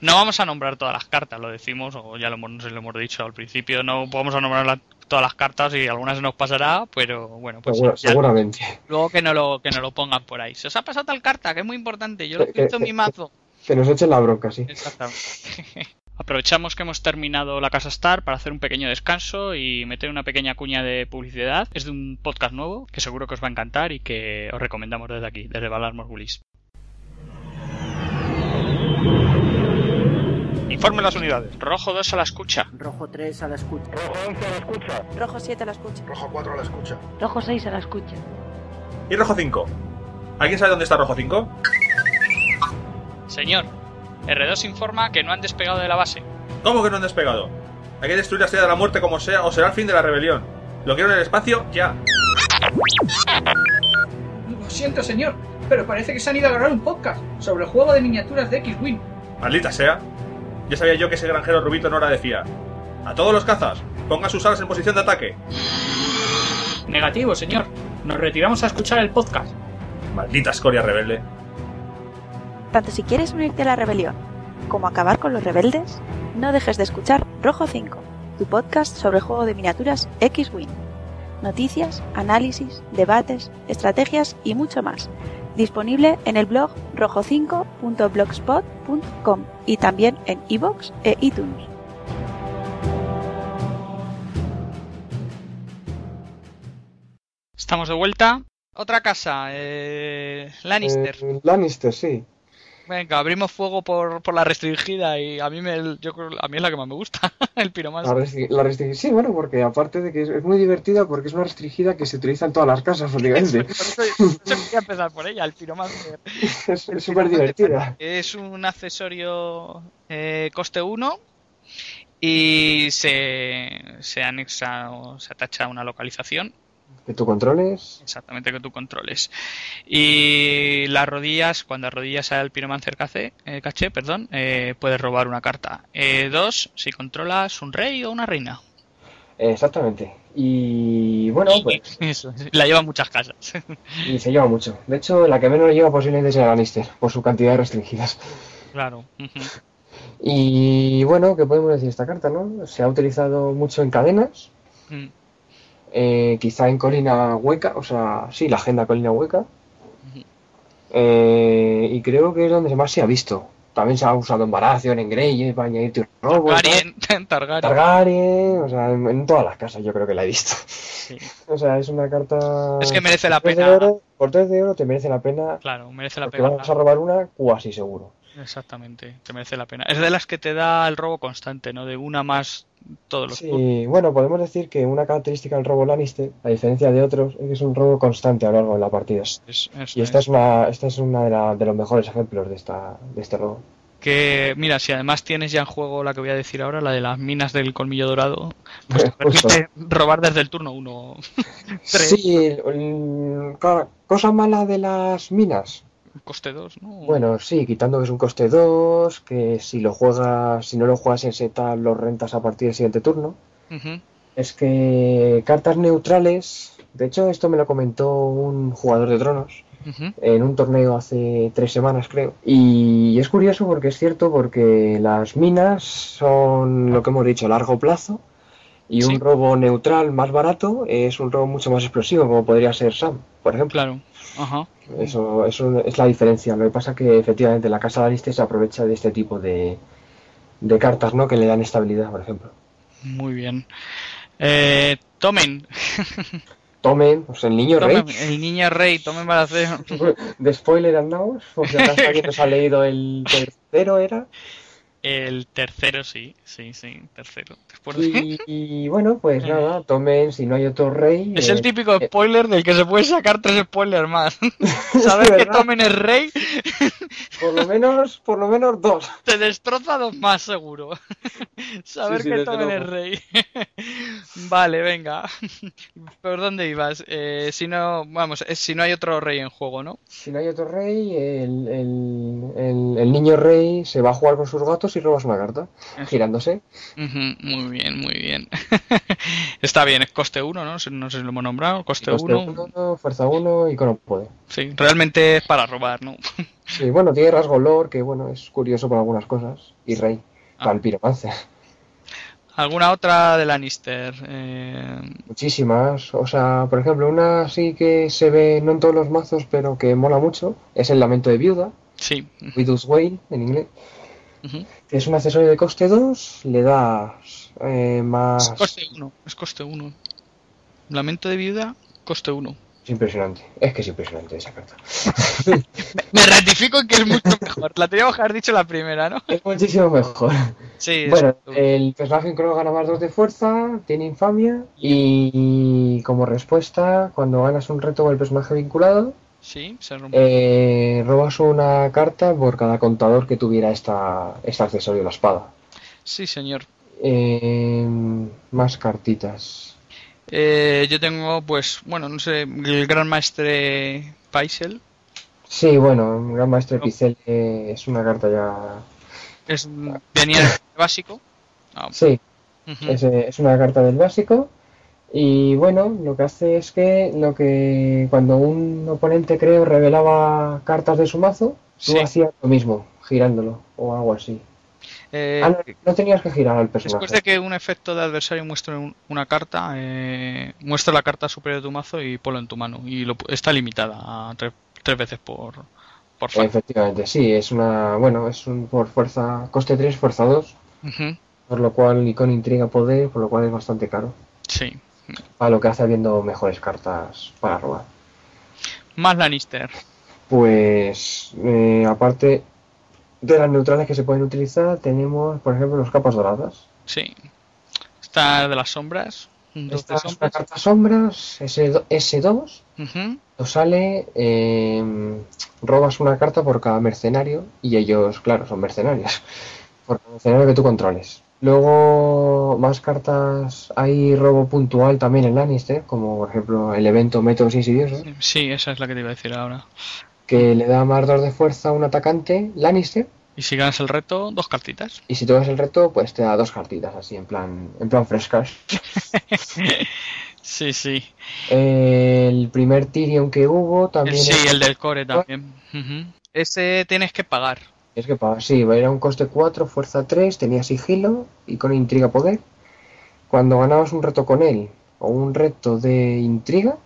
No vamos a nombrar todas las cartas, lo decimos, o ya lo no sé lo hemos dicho al principio, no vamos a nombrar la- todas las cartas y algunas se nos pasará, pero bueno, pues Segura- ya- seguramente. luego que no lo que no lo pongan por ahí. Se os ha pasado tal carta, que es muy importante, yo lo he visto en que- mi mazo. Que nos echen la bronca, sí. Exactamente. Aprovechamos que hemos terminado la Casa Star para hacer un pequeño descanso y meter una pequeña cuña de publicidad. Es de un podcast nuevo que seguro que os va a encantar y que os recomendamos desde aquí, desde Valar Morgulis. Informe las unidades. Rojo 2 a la escucha. Rojo 3 a la escucha. Rojo 11 a la escucha. Rojo 7 a la escucha. Rojo 4 a la escucha. Rojo 6 a la escucha. ¿Y rojo 5? ¿Alguien sabe dónde está rojo 5? Señor, R2 informa que no han despegado de la base. ¿Cómo que no han despegado? Hay que destruir la estrella de la muerte como sea o será el fin de la rebelión. Lo quiero en el espacio ya. Lo siento, señor, pero parece que se han ido a grabar un podcast sobre el juego de miniaturas de X-Wing. Maldita sea. Ya sabía yo que ese granjero rubito no era de fiar. A todos los cazas, pongan sus alas en posición de ataque. Negativo, señor. Nos retiramos a escuchar el podcast. Maldita escoria rebelde. Tanto si quieres unirte a la rebelión como acabar con los rebeldes, no dejes de escuchar Rojo 5, tu podcast sobre el juego de miniaturas X-Wing. Noticias, análisis, debates, estrategias y mucho más. Disponible en el blog rojo5.blogspot.com y también en iVoox e iTunes. Estamos de vuelta. Otra casa, eh, Lannister. Eh, Lannister, sí. Venga, abrimos fuego por, por la restringida y a mí me, yo a mí es la que más me gusta, el La, piromancer. restri- la restri- sí, bueno, porque aparte de que es, es muy divertida porque es una restringida que se utiliza en todas las casas prácticamente. Por eso yo quería empezar por ella, el piromancer. es es súper divertida. Es un accesorio eh, coste 1 y se, se anexa o se atacha a una localización Que tú controles. exactamente que tú controles. Y las rodillas, cuando arrodillas al Pyromancer caché, eh, caché perdón, eh, puedes robar una carta. Eh, dos, si controlas un rey o una reina. Exactamente. Y bueno, pues. Eso, la llevan muchas casas. Y se lleva mucho. De hecho, la que menos le lleva posiblemente es el Lannister, por su cantidad de restringidas. claro. Y bueno, ¿qué podemos decir de esta carta, no? Se ha utilizado mucho en cadenas, Mm, eh, quizá en colina hueca, o sea, sí, la agenda colina hueca. Eh, y creo que es donde más se ha visto. También se ha usado en Baratheon, en Greyjoy, para tal. Targaryen, Targaryen. Targaryen, o sea, en, en todas las casas yo creo que la he visto. Sí. O sea, es una carta... Es que merece la pena. oro- por 3 de oro te merece la pena, Claro, merece la pena. vamos a robar una cuasi seguro. Exactamente, te merece la pena. Es de las que te da el robo constante, ¿no? De una más todos los turnos. Sí, bueno, podemos decir que una característica del robo Lannister, a diferencia de otros, es que es un robo constante a lo largo de la partida. Es- Y esta es. una, esta es una de, la- de los mejores ejemplos de esta, de este robo. Que, mira, si además tienes ya en juego la que voy a decir ahora, la de las minas del colmillo dorado, pues te permite robar desde el turno 1. Tres. Sí, cosa mala de las minas. Coste 2, ¿no? Bueno, sí, quitando que es un coste 2, que si lo juegas, si no lo juegas en seta, lo rentas a partir del siguiente turno. Es que cartas neutrales, de hecho esto me lo comentó un jugador de tronos en un torneo hace tres semanas creo. Y es curioso porque es cierto porque las minas son lo que hemos dicho a largo plazo y Sí. un robo neutral más barato es un robo mucho más explosivo como podría ser Sam, por ejemplo. Claro. Ajá. Eso, eso es la diferencia. Lo que pasa que efectivamente la casa de Aliste se aprovecha de este tipo de, de cartas, ¿no? Que le dan estabilidad, por ejemplo. Muy bien. Eh, tomen. tomen, pues el niño rey. El niño rey, tomen balanceo. De spoiler andamos, si acaso alguien nos ha leído el tercero, era. El tercero, sí, sí, sí, tercero. Y, y bueno, pues nada, tomen, si no hay otro rey. Es eh, el típico eh, spoiler del que se puede sacar tres spoilers más. Saber que tomen el rey Por lo menos, por lo menos dos. te destroza dos más seguro. Saber Sí, sí, que tomen el rey. vale, venga. ¿Por dónde ibas? Eh, si no, vamos, es si no hay otro rey en juego, ¿no? Si no hay otro rey, el, el, el- el niño rey se va a jugar con sus gatos y robas una carta, girándose. Ujú, muy bien, muy bien. Está bien, es coste 1, ¿no? No sé si lo hemos nombrado. Coste Coste 1. uno, fuerza 1 y con poder. Sí, realmente es para robar, ¿no? Sí, bueno, tiene rasgo lore, que bueno, es curioso por algunas cosas. Y rey, Ah. para el piromancer. ¿Alguna otra de Lannister? Eh, Muchísimas. O sea, por ejemplo, una sí que se ve, no en todos los mazos, pero que mola mucho, es el lamento de viuda, sí. Widow's Wail en inglés. Es un accesorio de coste 2, le das eh, Es más... coste 1, es coste 1. Lamento de viuda, coste 1. Es impresionante. Es que es impresionante esa carta. Me ratifico en que es mucho mejor. La teníamos que haber dicho la primera, ¿no? Es muchísimo mejor. Sí, es- Bueno, el personaje crono gana más 2 de fuerza, tiene infamia y como respuesta, cuando ganas un reto con el personaje vinculado, sí, se rompe. eh, robas una carta por cada contador que tuviera esta, este accesorio, la espada. Sí, señor. Eh, más cartitas. Eh, yo tengo, pues, bueno, no sé, el gran maestre Paisel. Sí, bueno, Gran Maestro de Pixel eh, es una carta ya... Es, venía en el básico. Ah, Sí, es, eh, es una carta del básico. Y bueno, lo que hace es que lo que cuando un oponente creo revelaba cartas de su mazo, tú Sí. hacías lo mismo, girándolo o algo así. Eh, Ah, no, no tenías que girar al personaje. Después de que un efecto de adversario muestre un- una carta, eh, muestra la carta superior de tu mazo y ponlo en tu mano. Y lo- está limitada a tre- tres veces por, por. Efectivamente, sí, es una, bueno, es un por fuerza, coste 3, fuerza 2, Ujú, por lo cual, y con intriga poder, por lo cual es bastante caro. Sí. Para lo que hace habiendo mejores cartas para robar. Más Lannister. Pues, eh, aparte de las neutrales que se pueden utilizar, tenemos, por ejemplo, los capas doradas. Sí. Está de las sombras. Dos Esta de es una sombras. carta sombras, S2, S2 Ujú, nos sale, eh, robas una carta por cada mercenario y ellos, claro, son mercenarios. Por cada mercenario que tú controles. Luego, más cartas, hay robo puntual también en Lannister, como por ejemplo el evento Métodos Insidiosos, Sí, esa es la que te iba a decir ahora. que le da más 2 de fuerza a un atacante Lannister. Y si ganas el reto, dos cartitas. Y si tú el reto, pues te da dos cartitas así, en plan, en plan frescas. Sí, sí. El primer Tyrion que hubo también sí, el del core también. Ese tienes que pagar. Es que paga, sí, era un coste 4, fuerza 3, tenía sigilo y con intriga poder. Cuando ganabas un reto con él o un reto de intriga,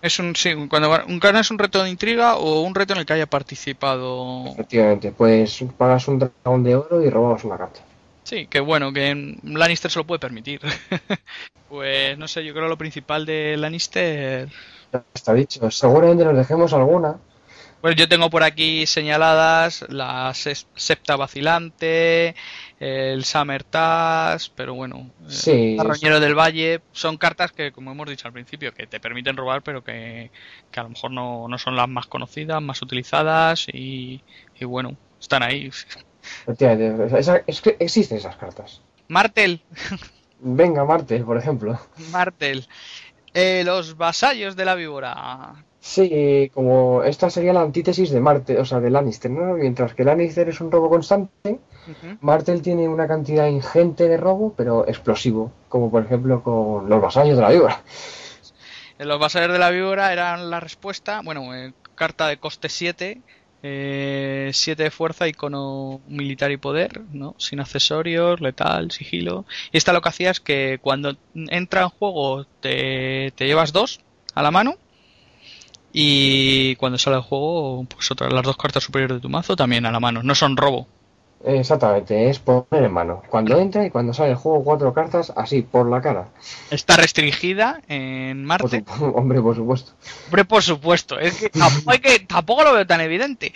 Es un, sí, cuando ganas un reto de intriga o un reto en el que haya participado. efectivamente, pues pagas un dragón de oro y robabas una carta. Sí, que bueno, que Lannister se lo puede permitir. pues no sé, yo creo lo principal de Lannister. Ya está dicho, seguramente nos dejemos alguna. Pues yo tengo por aquí señaladas la septa vacilante, el Summer Task, pero bueno, eh, Sí, Carroñero del Valle, son cartas que, como hemos dicho al principio, que te permiten robar, pero que, que a lo mejor no, no son las más conocidas, más utilizadas y, y bueno, están ahí. Esa- es que existen esas cartas. Martel, Venga, Marte, por ejemplo. Martel, eh, los vasallos de la víbora. Sí, como esta sería la antítesis de Marte, o sea, de Lannister, ¿no? Mientras que Lannister es un robo constante. Martel tiene una cantidad ingente de robo, pero explosivo, como por ejemplo con los vasallos de la víbora. Eh, Los vasallos de la víbora eran la respuesta, bueno, eh, carta de coste 7, 7 de fuerza, icono militar y poder, ¿no? Sin accesorios, letal, sigilo. Y esta lo que hacía es que cuando entra en juego te, te llevas dos a la mano. Y cuando sale el juego, pues otras las dos cartas superiores de tu mazo también a la mano. No son robo. Exactamente, es poner en mano. Cuando entra y cuando sale el juego, cuatro cartas así, por la cara. Está restringida en Por Marte. su- hombre, por supuesto. Hombre, por supuesto. Es que tampoco, hay que, tampoco lo veo tan evidente.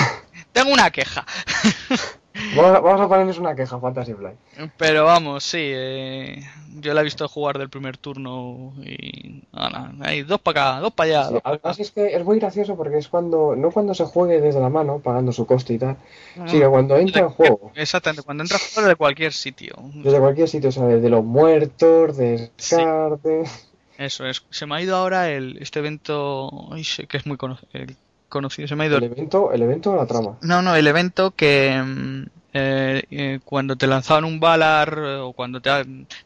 Tengo una queja. Vamos a, vamos a ponerles una queja, Fantasy Flight. Pero vamos, sí. eh, yo la he visto jugar del primer turno y. ala, hay dos para acá, dos para allá. Sí, dos pa' acá. además es que es muy gracioso porque es cuando, no cuando se juegue desde la mano, pagando su coste y tal, No, no, sino cuando entra en juego. Exactamente, cuando entra fuera de cualquier sitio. Desde cualquier sitio, o sea, desde los muertos, descarte. Eso es. Se me ha ido ahora el, este evento. que es muy cono- el conocido. Se me ha ido El evento, el evento o la trama. No, no, el evento que mm, eh, eh, cuando te lanzaban un balar eh, o cuando te,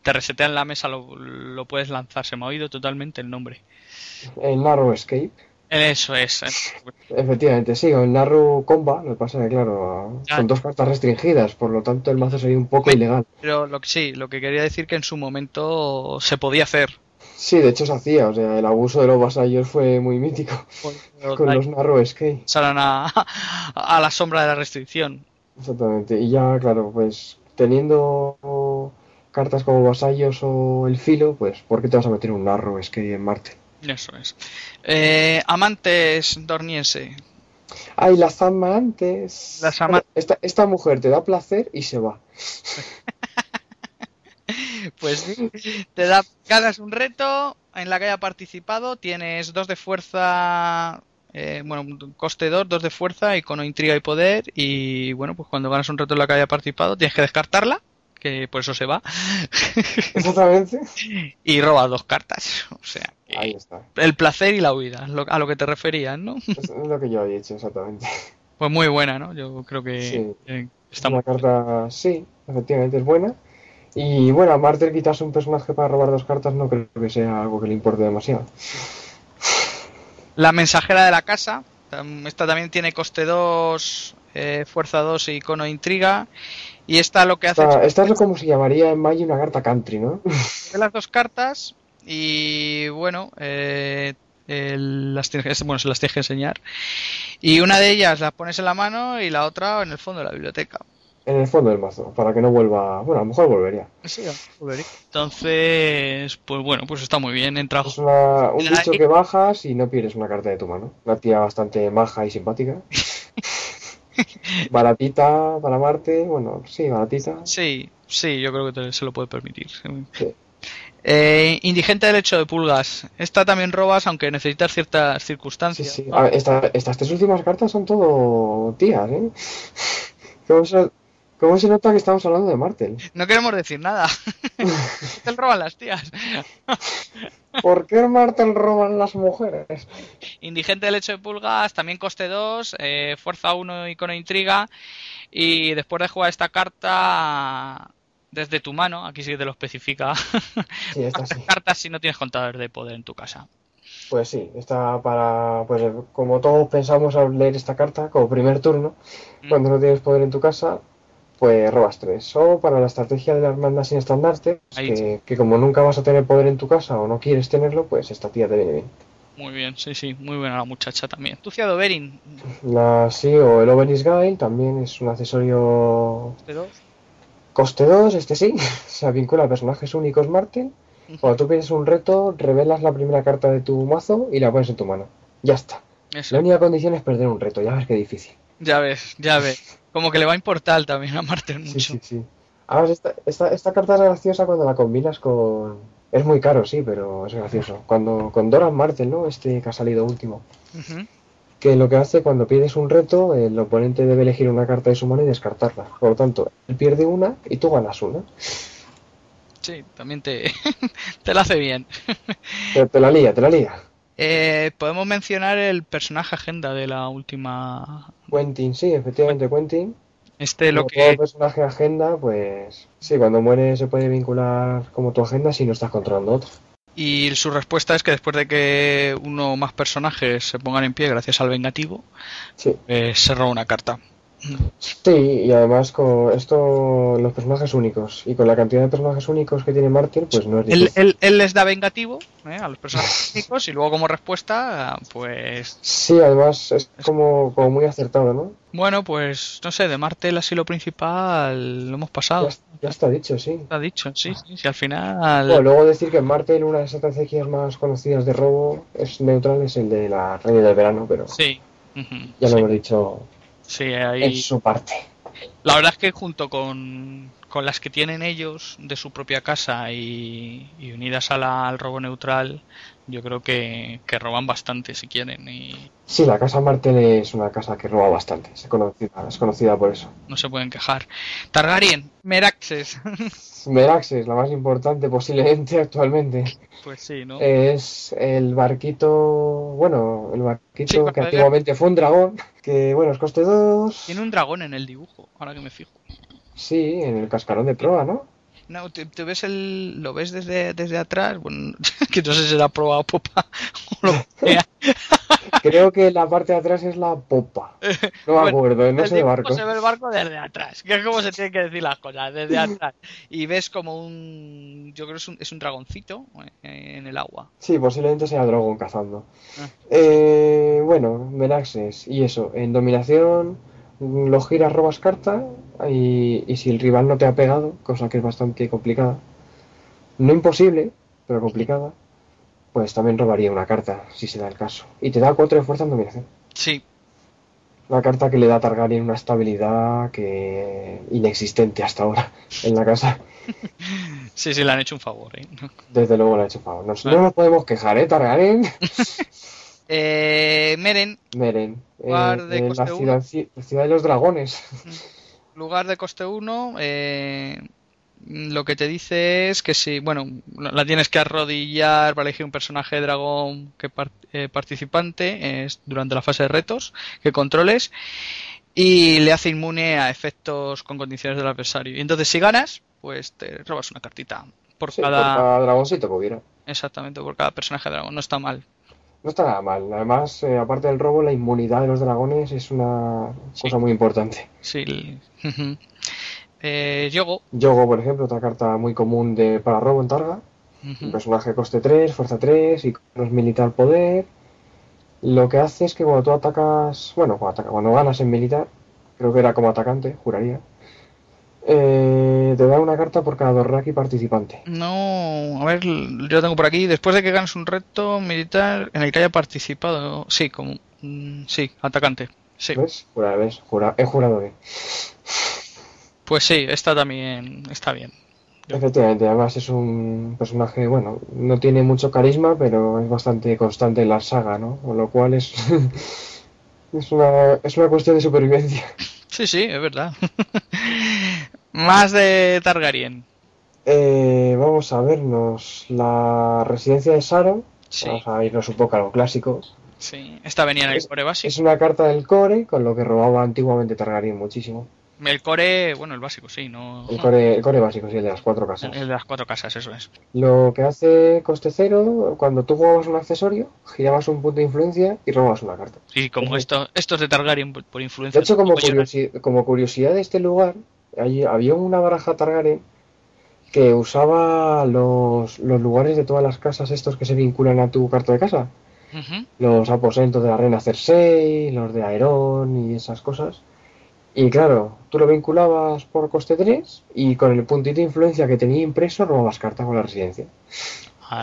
te resetean la mesa lo, lo puedes lanzar. Se me ha oído totalmente el nombre. El Narrow Escape. Eso es. Efectivamente, sí, o el Narrow Comba, lo que pasa es que, claro, Ah. son dos cartas restringidas, por lo tanto el mazo sería un poco ilegal. Pero lo que sí, lo que quería decir que en su momento se podía hacer. Sí, de hecho se hacía, o sea, el abuso de los vasallos fue muy mítico con los Narrow Escape. Pasaron a, a la sombra de la restricción. Exactamente, y ya, claro, pues teniendo cartas como vasallos o el filo, pues ¿por qué te vas a meter un Narrow Escape en Marte? Eso es. Eh, amantes dorniense. Ay, las amantes. Las ama- Esta, esta mujer te da placer y se va. Pues sí, te da, ganas un reto en la que haya participado, tienes dos de fuerza, eh, bueno, coste 2, dos de fuerza, icono, intriga y poder, y bueno, pues cuando ganas un reto en la que haya participado tienes que descartarla, que por eso se va, Exactamente. y robas dos cartas, o sea, Ahí está. el placer y la huida, lo- a lo que te referías, ¿no? Es lo que yo había dicho, exactamente. Pues muy buena, ¿no? Yo creo que Sí. eh, Es está una muy... carta, sí, efectivamente es buena. Y bueno, a Martel quitarse un personaje para robar dos cartas no creo que sea algo que le importe demasiado. La mensajera de la casa. Esta también tiene coste 2, fuerza 2 y icono intriga. Y esta lo que hace Esta, es esta es lo como se llamaría en Magic una carta country, ¿no? coger las dos cartas y bueno, eh, el- las tienes, bueno, se las tienes que enseñar. Y una de ellas la pones en la mano y la otra en el fondo de la biblioteca. En el fondo del mazo, para que no vuelva. Bueno, a lo mejor volvería. Sí, Entonces, pues bueno, pues está muy bien. Entra Es una- un La- bicho que bajas y no pierdes una carta de tu mano. Una tía bastante maja y simpática. Baratita para Marte, bueno, sí, baratita. Sí, sí, yo creo que te- se lo puede permitir. sí. Sí. Eh, indigente del hecho de pulgas. Esta también robas, aunque necesitas ciertas Sí, circunstancias. sí. ¿no? A ver, esta- estas tres últimas cartas son todo tías, ¿eh? ¿Cómo se, nota que estamos hablando de Martel? No queremos decir nada. Te roban las tías. ¿Por qué Martel roban las mujeres? Indigente del hecho de pulgas, también coste 2, fuerza 1 icono intriga. Y después de jugar esta carta desde tu mano, aquí sí que te lo especifica. Sí, esta sí. cartas si no tienes contador de poder en tu casa. Pues sí, está para, pues como todos pensamos al leer esta carta, como primer turno, Mm. cuando no tienes poder en tu casa, pues robas tres. O para la estrategia de la hermandad sin estandarte, que, que como nunca vas a tener poder en tu casa o no quieres tenerlo, pues esta tía te viene bien. Muy bien, sí, sí, muy buena la muchacha también. Tuciado Berin, La sí, o el Obelis Guile también es un accesorio coste 2. coste 2, este sí, se vincula a personajes únicos Marten. Cuando tú pides un reto, revelas la primera carta de tu mazo y la pones en tu mano. Ya está. Eso. La única condición es perder un reto, ya ves qué difícil. Ya ves, ya ves. Como que le va a importar también a Martel Sí, mucho. sí, sí. Además, esta, esta, esta carta es graciosa cuando la combinas con... Es muy caro, sí, pero es gracioso. Cuando con Doran Martel, ¿no? Este que ha salido último. Que lo que hace cuando pides un reto, el oponente debe elegir una carta de su mano y descartarla. Por lo tanto, él pierde una y tú ganas una. Sí, también te, te la hace bien. Te la lía, te la lía. Eh, podemos mencionar el personaje agenda de la última. Quentin, sí, efectivamente, Quentin. Este lo Como todo que. personaje agenda, pues sí, cuando muere se puede vincular como tu agenda si no estás controlando otra. Y su respuesta es que después de que uno o más personajes se pongan en pie gracias al vengativo, Sí, eh, se roba una carta. Sí, y además con esto, los personajes únicos. Y con la cantidad de personajes únicos que tiene Mártir, pues no es Él, difícil. él- él les da vengativo ¿eh? a los personajes únicos y luego como respuesta, pues Sí, además es como, como muy acertado, ¿no? bueno, pues no sé, de Martel así lo principal lo hemos pasado. Ya, ya está dicho, sí. Está dicho, sí, sí, sí, al final... Bueno, luego decir que Martel, una de las estrategias más conocidas de robo, es neutral, es el de la reina del verano, pero Sí. ujú, ya lo sí, hemos dicho sí, en su parte. La verdad es que junto con, con las que tienen ellos de su propia casa y, y unidas a la- al robo neutral, yo creo que, que roban bastante si quieren y Sí, la casa Martel es una casa que roba bastante, es conocida, es conocida por eso. no se pueden quejar. Targaryen, Meraxes. Meraxes, la más importante posiblemente actualmente, pues sí, ¿no? es el barquito, bueno, el barquito que antiguamente fue un dragón, que bueno, es coste 2, Tiene un dragón en el dibujo, ahora que me fijo. Sí, en el cascarón de proa, ¿no? No, te, te ves el, lo ves desde, desde atrás, bueno, que no sé si será proa o popa o lo que sea. Creo que la parte de atrás es la popa, no me Bueno, acuerdo, no sé de barco. se ve el barco desde atrás, que es como se tienen que decir las cosas, desde atrás. Y ves como un, yo creo que es un, es un dragoncito eh, en el agua. Sí, posiblemente sea dragón cazando. Ah. Eh, bueno, Meraxes, y eso, en dominación lo giras, robas carta, y, y si el rival no te ha pegado, cosa que es bastante complicada, no imposible, pero complicada, pues también robaría una carta, si se da el caso. Y te da 4 de fuerza en dominación. Sí, Una carta que le da a Targaryen una estabilidad que inexistente hasta ahora en la casa. sí, sí, le han hecho un favor. ¿eh? Desde luego le ha hecho favor. Nos- Ah. No nos podemos quejar, ¿eh, Targaryen? Eh, Meren, Meren, eh, Lugar de la coste ciudad, la ciudad de los dragones. lugar de coste 1, lo que te dice es que si, bueno, la tienes que arrodillar para elegir un personaje de dragón que eh, participante es durante la fase de retos que controles y le hace inmune a efectos con condiciones del adversario. Y entonces si ganas, pues te robas una cartita por Sí, por cada cada dragoncito que hubiera. exactamente por cada personaje de dragón, no está mal. No está nada mal. Además, eh, aparte del robo, la inmunidad de los dragones es una Sí. cosa muy importante. Sí. eh, Yogo, Yogo, por ejemplo, otra carta muy común de para robo en Targa. Un personaje coste 3, fuerza 3 y es militar poder. Lo que hace es que cuando tú atacas, bueno, cuando, ataca- cuando ganas en militar, creo que era como atacante, juraría, eh, te da una carta por cada Dorraki participante. No, a ver, yo tengo por aquí. Después de que ganes un reto militar en el que haya participado, sí, como, mm, sí, atacante, sí. ¿Ves? Jura, ¿ves? Jura- he jurado bien. Pues sí, esta también está bien. Yo- Efectivamente, además es un personaje, bueno, no tiene mucho carisma, pero es bastante constante en la saga, ¿no? Con lo cual es, es una, es una cuestión de supervivencia. Sí, sí, es verdad. Más de Targaryen. Eh, vamos a vernos la residencia de Saron. Sí, Vamos a irnos un poco a lo clásico. sí. Esta venía en el Es- core básico. Es una carta del core, con lo que robaba antiguamente Targaryen muchísimo. El core, bueno, el básico, sí, no. El core, el core básico, sí, el de las cuatro casas. el de las cuatro casas, eso es. Lo que hace coste cero, cuando tú jugabas un accesorio, girabas un punto de influencia y robabas una carta. Y como esto, estos de Targaryen por, por influencia. De hecho, como, curiosi- como curiosidad de este lugar, hay- había una baraja Targaryen que usaba los, los lugares de todas las casas estos que se vinculan a tu carta de casa. Los aposentos de la reina Cersei, los de Aerón y esas cosas. Y claro, tú lo vinculabas por coste 3 y con el puntito de influencia que tenía impreso robabas carta con la residencia.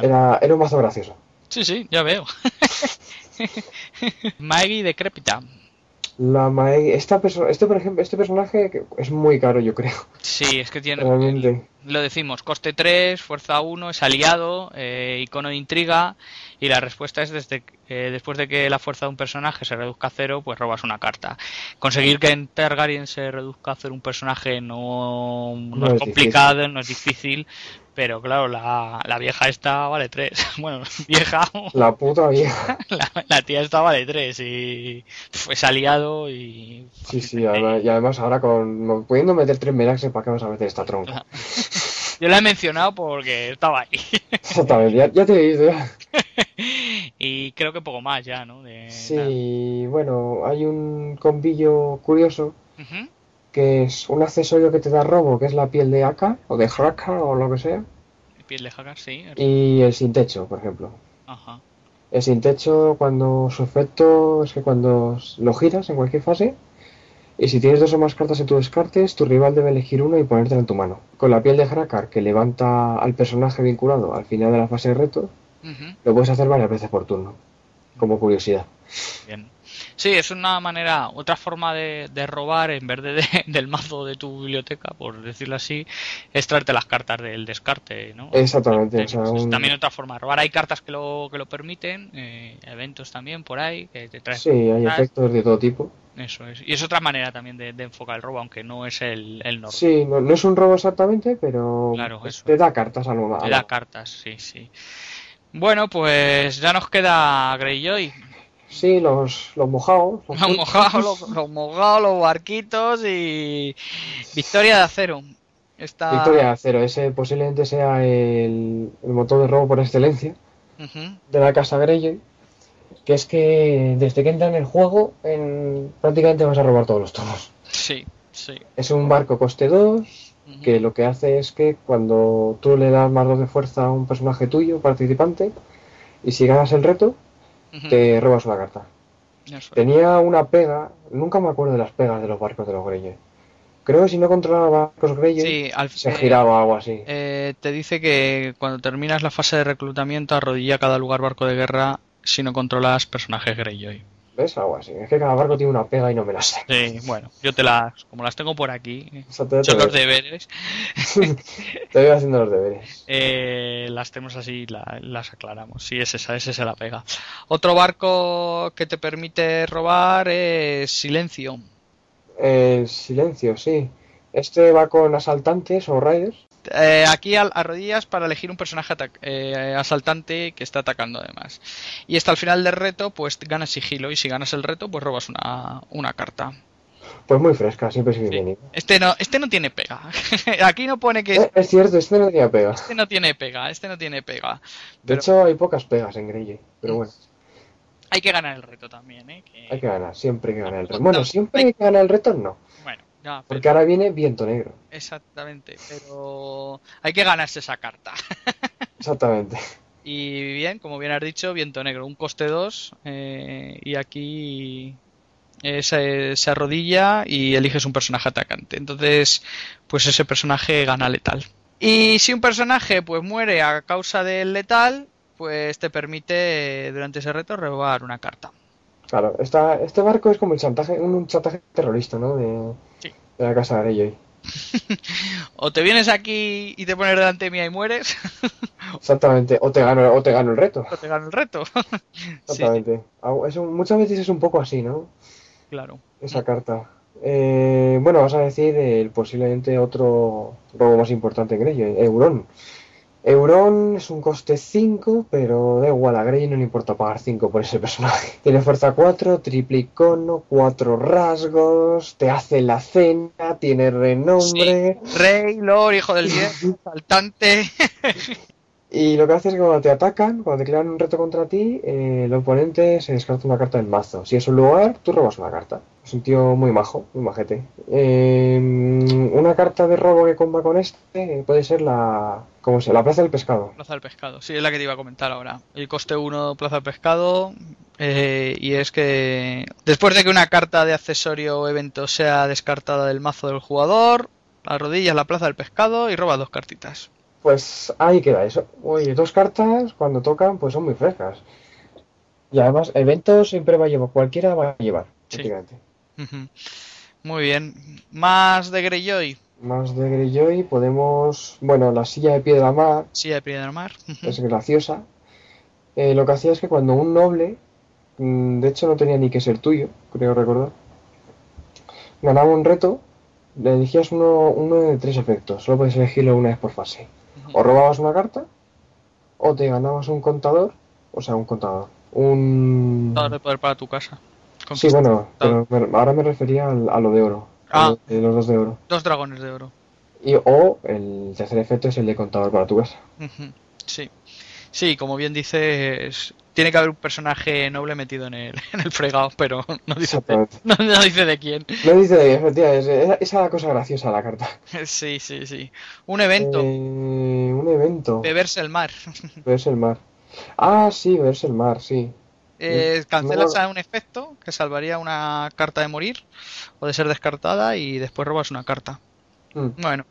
Era, era un mazo gracioso. Sí, sí, ya veo. Maggie decrépita. La Mae- esta perso- este por ejemplo, este personaje es muy caro, yo creo. Sí, es que tiene. Realmente. Lo decimos, coste 3, fuerza 1, es aliado, eh, icono de intriga. Y la respuesta es desde eh, después de que la fuerza de un personaje se reduzca a cero, pues robas una carta. Conseguir que en Targaryen se reduzca a cero un personaje no, no No es es complicado, no es difícil. Pero claro, la, la vieja esta vale 3. Bueno, vieja, La puta vieja. la, la tía esta vale 3 y es aliado y... Sí, sí, además, y además ahora con pudiendo meter tres melaxes, ¿para qué vas a meter esta tronca? Yo la he mencionado porque estaba ahí. Exactamente, ya, ya te he visto. ya. y creo que poco más ya, ¿no? De, nada. Sí, bueno, hay un combillo curioso Ujú. Que es un accesorio que te da robo, que es la piel de Aka o de Hraka o lo que sea, Piel de hacker, sí. y el sin techo, por ejemplo. Ajá. El sin techo, cuando su efecto es que cuando lo giras en cualquier fase, y si tienes dos o más cartas en tu descartes, tu rival debe elegir uno y ponértela en tu mano. Con la piel de Hrakar, que levanta al personaje vinculado al final de la fase de reto, lo puedes hacer varias veces por turno, como curiosidad. Bien. Sí, es una manera, otra forma de, de robar en vez de, de- del mazo de tu biblioteca, por decirlo así, es traerte las cartas del descarte, ¿no? Exactamente, o sea, Es un- también otra forma de robar. Hay cartas que lo, que lo permiten, eh, eventos también por ahí, que te traen. Sí, hay cartas. efectos de todo tipo. Eso es. Y es otra manera también de, de enfocar el robo, aunque no es el, el normal. Sí, no, no es un robo exactamente, pero Claro, eso. te da cartas a lo Te da cartas, sí, sí. Bueno, pues ya nos queda Greyjoy. Sí, los, los mojados. los Los mojados, los, los mojados, los barquitos y Victoria de Acero. Esta... Victoria Cero, ese posiblemente sea el, el motor de robo por excelencia de la casa Greyjoy. Que es que desde que entra en el juego, en, prácticamente vas a robar todos los turnos. Sí, sí. Es un barco coste 2 Ujú. que lo que hace es que cuando tú le das más 2 de fuerza a un personaje tuyo, participante, y si ganas el reto, Te robas una carta. Eso. Tenía una pega, nunca me acuerdo de las pegas de los barcos de los Greyjoy. Creo que si no controlaba barcos Greyjoy, Sí, al se eh, giraba o algo así. eh, te dice que cuando terminas la fase de reclutamiento arrodilla cada lugar barco de guerra si no controlas personajes Greyjoy. Así. Es que cada barco tiene una pega y no me la sé. Sí, bueno, yo te las, como las tengo por aquí, O sea, te, son te los deberes, te voy haciendo los deberes. eh, las tenemos así, la- las aclaramos. Sí, es esa, esa se la pega. Otro barco que te permite robar es Silencio. El silencio, sí. Este va con asaltantes o raiders. Eh, aquí a, rodillas para elegir un personaje eh, asaltante que está atacando además. Y hasta el final del reto, pues ganas sigilo. Y si ganas el reto, pues robas una, una carta. Pues muy fresca, siempre es bienvenido. Este no, este no tiene pega. aquí no pone que Eh, es cierto, este no tenía pega. este no tiene pega, este no tiene pega. De hecho, hay pocas pegas en Greyjoy. Pero bueno, hay que ganar el reto también, ¿eh? Que- hay que ganar, siempre hay que ganar el reto. Bueno, siempre hay que ganar el reto, no. Pero- Porque ahora viene viento negro. exactamente. Pero hay que ganarse esa carta. Exactamente. Y bien, como bien has dicho, viento negro, un coste 2 y aquí eh, se, se arrodilla y eliges un personaje atacante. Entonces, pues ese personaje gana letal. Y si un personaje pues muere a causa del letal, pues te permite eh, durante ese reto robar una carta. Claro, esta, este barco es como el chantaje, un, un chantaje terrorista, ¿no? De. De la casa Greyjoy. O te vienes aquí y te pones delante mía y mueres, Exactamente. O te gano, o te gano el reto. o te gano el reto. sí, Exactamente. Ah, es un- muchas veces es un poco así, ¿no? claro. Esa carta. Eh, bueno, vas a decir el posiblemente otro robo más importante en Greyjoy, Euron. Euron es un coste 5, pero da igual, a Grey no le importa pagar 5 por ese personaje. Tiene fuerza 4, triple icono, 4 rasgos, te hace la cena, tiene renombre. Rey, Lord, hijo del 10, saltante. Y lo que hace es que cuando te atacan, cuando te crean un reto contra ti, eh, el oponente se descarta una carta del mazo. Si es un lugar, tú robas una carta. Es un tío muy majo, muy majete. Eh, una carta de robo que comba con este puede ser la. ¿Cómo se? La plaza del pescado. Plaza del Pescado, sí, es la que te iba a comentar ahora. El coste 1 Plaza del Pescado. eh, y es que después de que una carta de accesorio o evento sea descartada del mazo del jugador, arrodillas la Plaza del Pescado y robas dos cartitas. Pues ahí queda eso. Oye, dos cartas cuando tocan, pues son muy frescas. Y además, eventos siempre va a llevar, cualquiera va a llevar, Sí. prácticamente. Muy bien. Más de Greyjoy. Más de Greyjoy podemos. Bueno, la silla de piedra mar. Sí, de Piedra Mar. Es graciosa. Eh, lo que hacía es que cuando un noble, mm, de hecho no tenía ni que ser tuyo, creo recordar, ganaba un reto, le elegías uno, uno de tres efectos, solo puedes elegirlo una vez por fase. O robabas una carta, o te ganabas un contador, o sea, un contador, un... Contador de poder para tu casa. Sí, bueno, pero me- ahora me refería al- a lo de oro, Ah. los dos de oro. Dos dragones de oro. Y, o el tercer efecto es el de contador para tu casa. Sí. Sí, como bien dices, tiene que haber un personaje noble metido en el, en el fregado, pero no dice, de, no, no dice de quién. No dice de efectivamente, esa, es la cosa graciosa la carta. Sí, sí, sí. Un evento, Eh, un evento. beberse el mar. Beberse el mar. Ah, sí, beberse el mar, sí. Eh, cancelas a un efecto que salvaría una carta de morir o de ser descartada y después robas una carta. Mm. Bueno,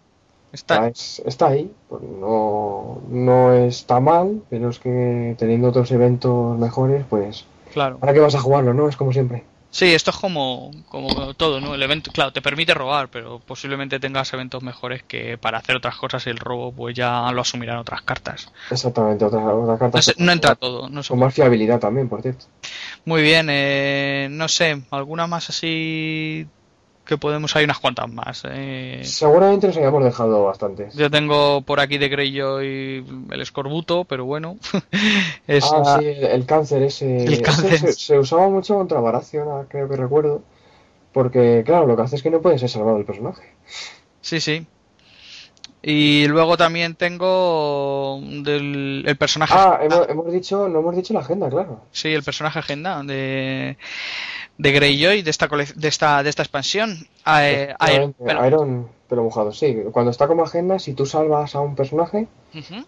Está, está. es- está ahí, pues no, no está mal, pero es que teniendo otros eventos mejores, pues Claro. ¿para qué vas a jugarlo, no? Es como siempre. Sí, esto es como, como todo, ¿no? El evento, claro, te permite robar, pero posiblemente tengas eventos mejores que para hacer otras cosas y el robo pues ya lo asumirán otras cartas. Exactamente, otra, otra carta No, entra todo, no con más fiabilidad también, por cierto. Muy bien, eh, no sé, alguna más así que podemos, hay unas cuantas más. eh. Seguramente nos habíamos dejado bastantes. Yo tengo por aquí de Greyjoy el escorbuto, pero bueno. es Ah, sí, el, cáncer ese. El ese cáncer. se, se usaba mucho contra Baratheon, creo que recuerdo. Porque, claro, lo que hace es que no puede ser salvado el personaje. Sí, sí. Y luego también tengo del el personaje. Ah, hemos, hemos dicho, no hemos dicho la agenda, claro. Sí, el personaje agenda de, de Greyjoy de esta de esta de esta expansión. Ah, eh, pero- Iron, pelo mojado, sí. Cuando está como agenda, si tú salvas a un personaje,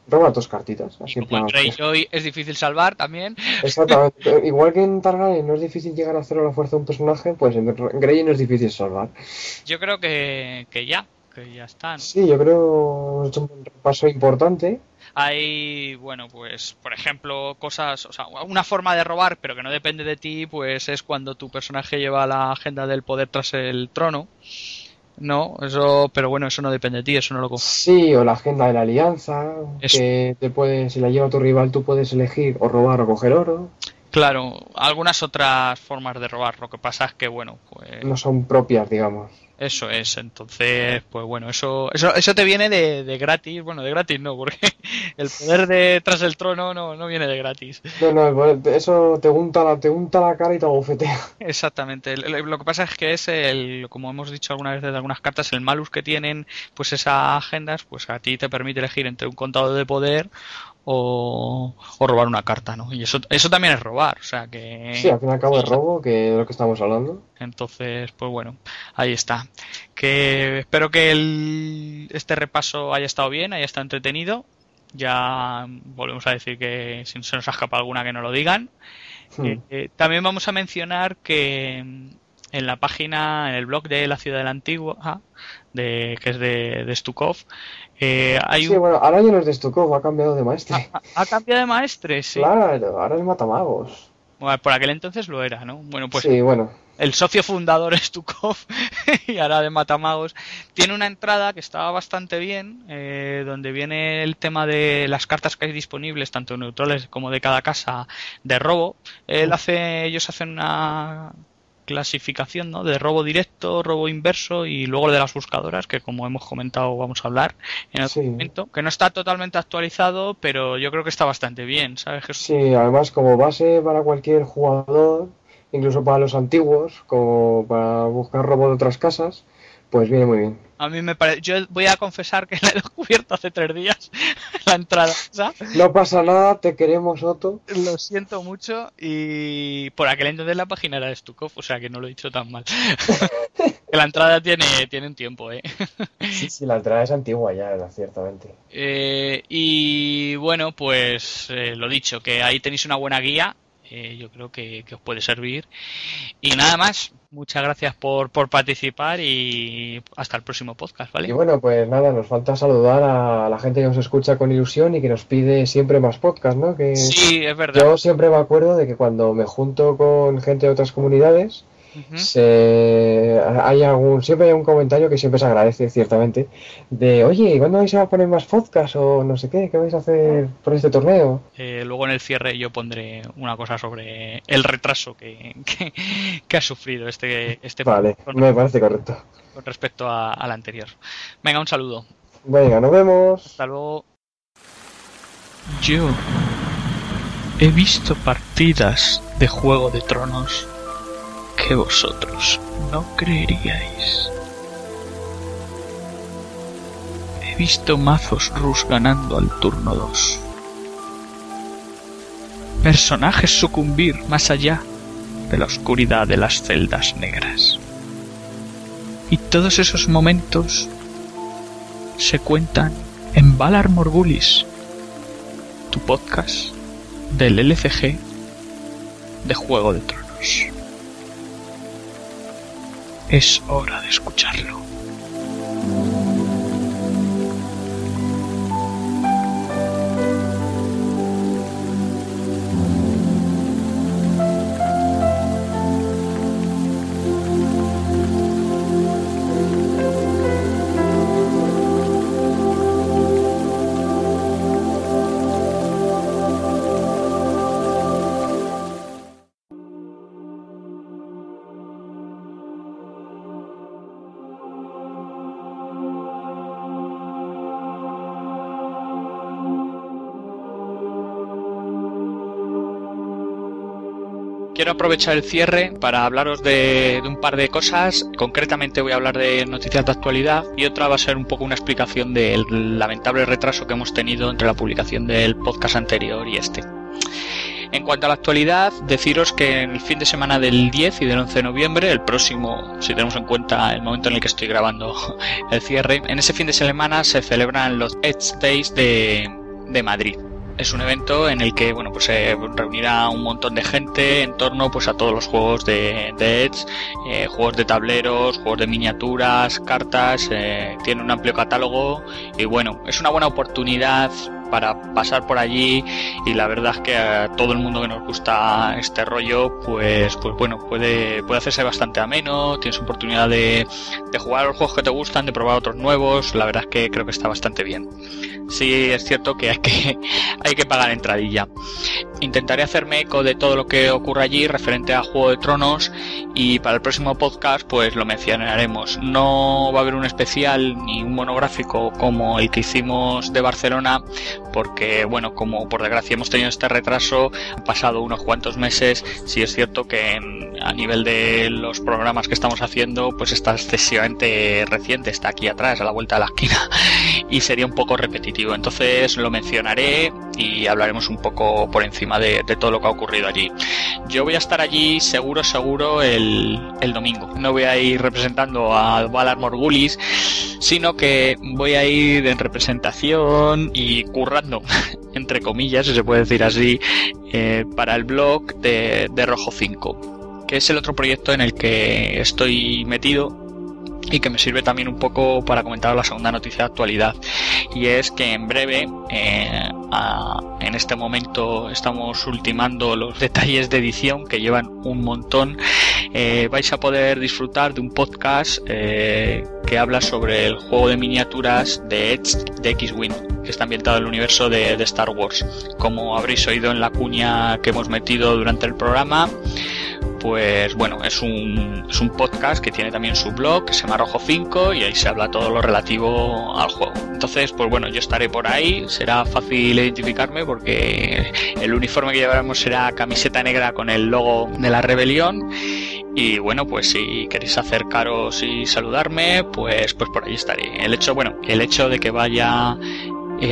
roba dos cartitas. Así en Como en Greyjoy es difícil salvar también. Exactamente. Igual que en Targaryen no es difícil llegar a cero a la fuerza de un personaje, pues en Grey no es difícil salvar. Yo creo que, que ya, que ya están. Sí, yo creo hemos hecho un repaso importante. Hay, bueno, pues, por ejemplo, cosas, o sea, una forma de robar, pero que no depende de ti, pues es cuando tu personaje lleva la agenda del poder tras el trono. No, eso, pero bueno, eso no depende de ti, eso no lo confío. Sí, o la agenda de la alianza, Eso. que te puedes, si la lleva tu rival, tú puedes elegir o robar o coger oro. Claro, algunas otras formas de robar, lo que pasa es que, bueno, pues No son propias, digamos. Eso es, entonces, pues bueno, eso, eso, eso te viene de, de gratis, bueno, de gratis no, porque el poder de tras el trono no, no viene de gratis. No, no, eso te unta la, te unta la cara y te abofetea. Exactamente. Lo lo que pasa es que es el, como hemos dicho alguna vez de algunas cartas, el malus que tienen, pues esas agendas, pues a ti te permite elegir entre un contado de poder o, o robar una carta, ¿no? Y eso, eso también es robar, o sea que. Sí, al fin y al cabo es robo, que es lo que estamos hablando. Entonces, pues bueno, ahí está. Que espero que el, este repaso haya estado bien, haya estado entretenido. Ya volvemos a decir que si se nos ha escapado alguna que no lo digan. Hmm. Eh, eh, también vamos a mencionar que en la página, en el blog de la ciudad de la antigua, de, que es de, de Stukov, eh, hay Sí, un... bueno, ahora ya no es de Stukov, ha cambiado de maestre. Ha, ha cambiado de maestre, sí. Claro, ahora es Matamagos. Bueno, por aquel entonces lo era, ¿no? Bueno, pues Sí, bueno. el socio fundador es Stukov y ahora de Matamagos tiene una entrada que estaba bastante bien eh, donde viene el tema de las cartas que hay disponibles tanto neutrales como de cada casa de robo él hace ellos hacen una clasificación ¿no? de robo directo robo inverso y luego de las buscadoras que como hemos comentado vamos a hablar en Sí. momento que no está totalmente actualizado pero yo creo que está bastante bien sabes Jesús? Sí, además como base para cualquier jugador, incluso para los antiguos, como para buscar robo de otras casas, pues viene muy bien. A mí me parece. Yo voy a confesar que la he descubierto hace tres días, la entrada. No pasa nada, te queremos, Otto. Lo siento mucho. Y por aquel entonces la página era de Stukov, o sea que no lo he dicho tan mal. La entrada tiene, tiene un tiempo, ¿eh? Sí, sí, la entrada es antigua ya, ciertamente. Eh, y bueno, pues eh, lo dicho, que ahí tenéis una buena guía. Eh, yo creo que, que os puede servir. Y nada más. Muchas gracias por, por participar y hasta el próximo podcast, Y ¿vale? bueno, pues nada, nos falta saludar a la gente que nos escucha con ilusión y que nos pide siempre más podcast, ¿no? Que Sí, es verdad. yo siempre me acuerdo de que cuando me junto con gente de otras comunidades, Se... hay algún, siempre hay un comentario que siempre se agradece, ciertamente, de, oye, ¿y ¿cuándo vais a poner más podcast o no sé qué? ¿Qué vais a hacer por este torneo? Eh, luego en el cierre yo pondré una cosa sobre el retraso que, que, que ha sufrido este, este Vale, con, me parece correcto. con respecto a- al anterior. Venga, un saludo. Venga, nos vemos. Hasta luego. Yo he visto partidas de Juego de Tronos que vosotros no creeríais. He visto mazos Rus ganando al turno 2. personajes sucumbir más allá de la oscuridad de las celdas negras. Y todos esos momentos se cuentan en Valar Morgulis, tu podcast del LCG de Juego de Tronos. Es hora de escucharlo. Quiero aprovechar el cierre para hablaros de, un par de cosas. Concretamente voy a hablar de noticias de actualidad y otra va a ser un poco una explicación del lamentable retraso que hemos tenido entre la publicación del podcast anterior y este. En cuanto a la actualidad, deciros que en el fin de semana del 10 y del 11 de noviembre, el próximo, si tenemos en cuenta el momento en el que estoy grabando el cierre, en ese fin de semana se celebran los Edge Days de, de Madrid es un evento en el que bueno pues se reunirá un montón de gente en torno pues a todos los juegos de, de Edge eh, juegos de tableros juegos de miniaturas cartas eh, tiene un amplio catálogo y bueno es una buena oportunidad para pasar por allí y la verdad es que a todo el mundo que nos gusta este rollo pues pues bueno puede puede hacerse bastante ameno. Tienes oportunidad de, de jugar los juegos que te gustan de probar otros nuevos. La verdad es que creo que está bastante bien. Sí es cierto que hay que hay que pagar entradilla intentaré hacerme eco de todo lo que ocurre allí referente a Juego de Tronos y para el próximo podcast pues lo mencionaremos. No va a haber un especial ni un monográfico como el que hicimos de Barcelona porque bueno como por desgracia hemos tenido este retraso han pasado unos cuantos meses sí es cierto que a nivel de los programas que estamos haciendo pues está excesivamente reciente está aquí atrás a la vuelta de la esquina y sería un poco repetitivo. Entonces lo mencionaré y hablaremos un poco por encima de, todo lo que ha ocurrido allí. Yo voy a estar allí seguro, seguro el, domingo. No voy a ir representando a Valar Morgulis, sino que voy a ir en representación y currando, entre comillas, si se puede decir así, eh, para el blog de, de Rojo 5, que es el otro proyecto en el que estoy metido y que me sirve también un poco para comentar la segunda noticia de actualidad. Y es que en breve eh, en este momento estamos ultimando los detalles de edición que llevan un montón. Eh, vais a poder disfrutar de un podcast eh, que habla sobre el juego de miniaturas de Edge de X-Wing que está ambientado en el universo de, de Star Wars. Como habréis oído en la cuña que hemos metido durante el programa pues bueno, es un, es un podcast que tiene también su blog, que se llama Rojo 5, y ahí se habla todo lo relativo al juego. Entonces, pues bueno, yo estaré por ahí, será fácil identificarme porque el uniforme que llevaremos será camiseta negra con el logo de la rebelión. Y bueno, pues si queréis acercaros y saludarme, pues, pues por ahí estaré. El hecho, bueno, el hecho de que vaya